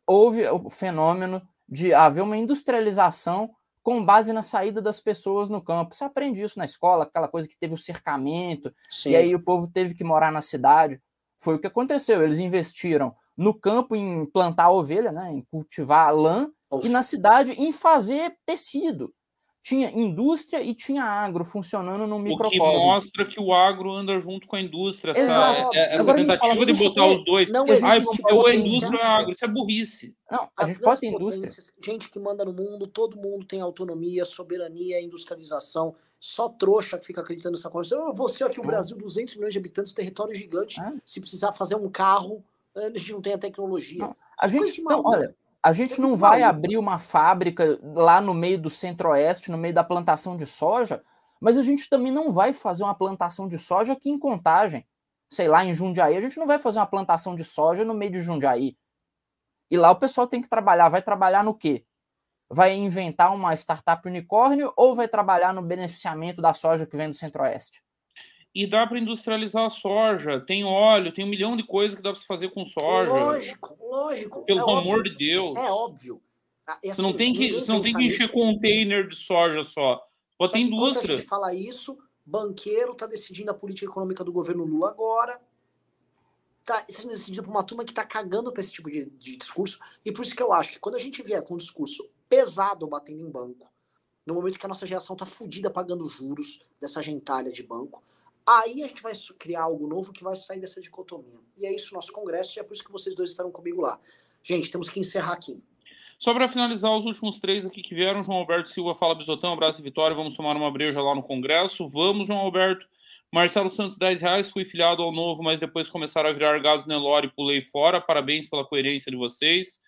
houve o fenômeno de haver uma industrialização com base na saída das pessoas no campo. Você aprende isso na escola, aquela coisa que teve o cercamento, Sim. e aí o povo teve que morar na cidade. Foi o que aconteceu. Eles investiram no campo em plantar ovelha, né, em cultivar lã, e na cidade em fazer tecido tinha indústria e tinha agro funcionando no microcosmo. O que mostra que o agro anda junto com a indústria. Essa, é, essa tentativa de botar os dois. Não ah, eu a indústria e agro. Isso é burrice. Não, a As gente pode ter indústria. Gente que manda no mundo, todo mundo tem autonomia, soberania, industrialização. Só trouxa que fica acreditando nessa coisa. Oh, você aqui, o Brasil, 200 milhões de habitantes, território gigante. É. Se precisar fazer um carro, a gente não tem a tecnologia. Não. A gente, então, olha, a gente não vai abrir uma fábrica lá no meio do centro-oeste, no meio da plantação de soja, mas a gente também não vai fazer uma plantação de soja aqui em Contagem. Sei lá, em Jundiaí, a gente não vai fazer uma plantação de soja no meio de Jundiaí. E lá o pessoal tem que trabalhar. Vai trabalhar no quê? Vai inventar uma startup unicórnio ou vai trabalhar no beneficiamento da soja que vem do centro-oeste? E dá para industrializar a soja. Tem óleo, tem um milhão de coisas que dá para se fazer com soja. Lógico, lógico. Pelo é amor óbvio. de Deus. É óbvio. Ah, assim, você não tem que, você não tem que encher nisso. container de soja só. Pode ter indústria. a gente fala isso, banqueiro está decidindo a política econômica do governo Lula agora. Tá decidindo para uma turma que está cagando para esse tipo de, de discurso. E por isso que eu acho que quando a gente vier com um discurso pesado batendo em banco, no momento que a nossa geração está fodida pagando juros dessa gentalha de banco, Aí a gente vai criar algo novo que vai sair dessa dicotomia. E é isso nosso congresso, e é por isso que vocês dois estarão comigo lá. Gente, temos que encerrar aqui. Só para finalizar, os últimos três aqui que vieram, João Alberto Silva fala Bisotão, abraço e vitória, vamos tomar uma breja lá no congresso. Vamos, João Alberto. Marcelo Santos, 10 reais, fui filiado ao novo, mas depois começaram a virar gás Nelore e pulei fora. Parabéns pela coerência de vocês.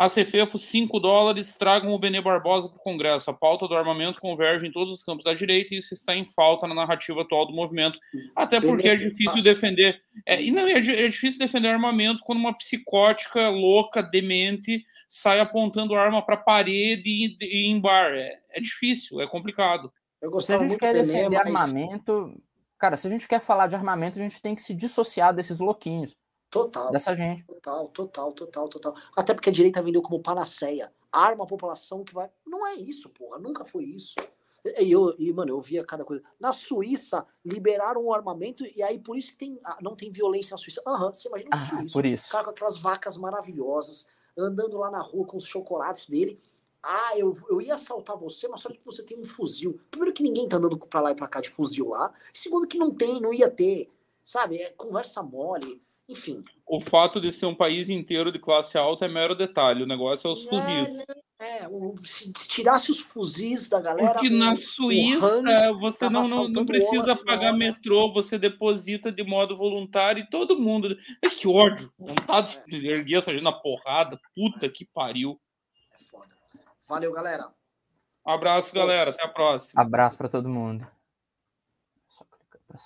A Cefefo, 5 dólares, tragam o Benê Barbosa para o Congresso. A pauta do armamento converge em todos os campos da direita e isso está em falta na narrativa atual do movimento. Até porque é difícil defender. É, e não, é, é difícil defender armamento quando uma psicótica, louca, demente, sai apontando arma para parede e, e em bar. É, é difícil, é complicado. se a gente quer defender mas... armamento. Cara, se a gente quer falar de armamento, a gente tem que se dissociar desses louquinhos. Total. Dessa gente. Total, total, total, total. Até porque a direita vendeu como panaceia. Arma a população que vai. Não é isso, porra. Nunca foi isso. E, eu, e, mano, eu via cada coisa. Na Suíça, liberaram o armamento e aí por isso que tem, ah, não tem violência na Suíça. Aham, uhum, você imagina o ah, Suíça. Por isso. Cara com aquelas vacas maravilhosas, andando lá na rua com os chocolates dele. Ah, eu, eu ia assaltar você, mas só que você tem um fuzil. Primeiro que ninguém tá andando pra lá e pra cá de fuzil lá. Segundo que não tem, não ia ter. Sabe? É conversa mole. Enfim. O fato de ser um país inteiro de classe alta é mero detalhe, o negócio é os fuzis. É, se tirasse os fuzis da galera. Porque na Suíça você não, não, não precisa pagar metrô, você deposita de modo voluntário e todo mundo. É que ódio! Vontade é. de erguer essa gente na porrada. Puta que pariu. É foda. Valeu, galera. Um abraço, galera. Até a próxima. Abraço para todo mundo.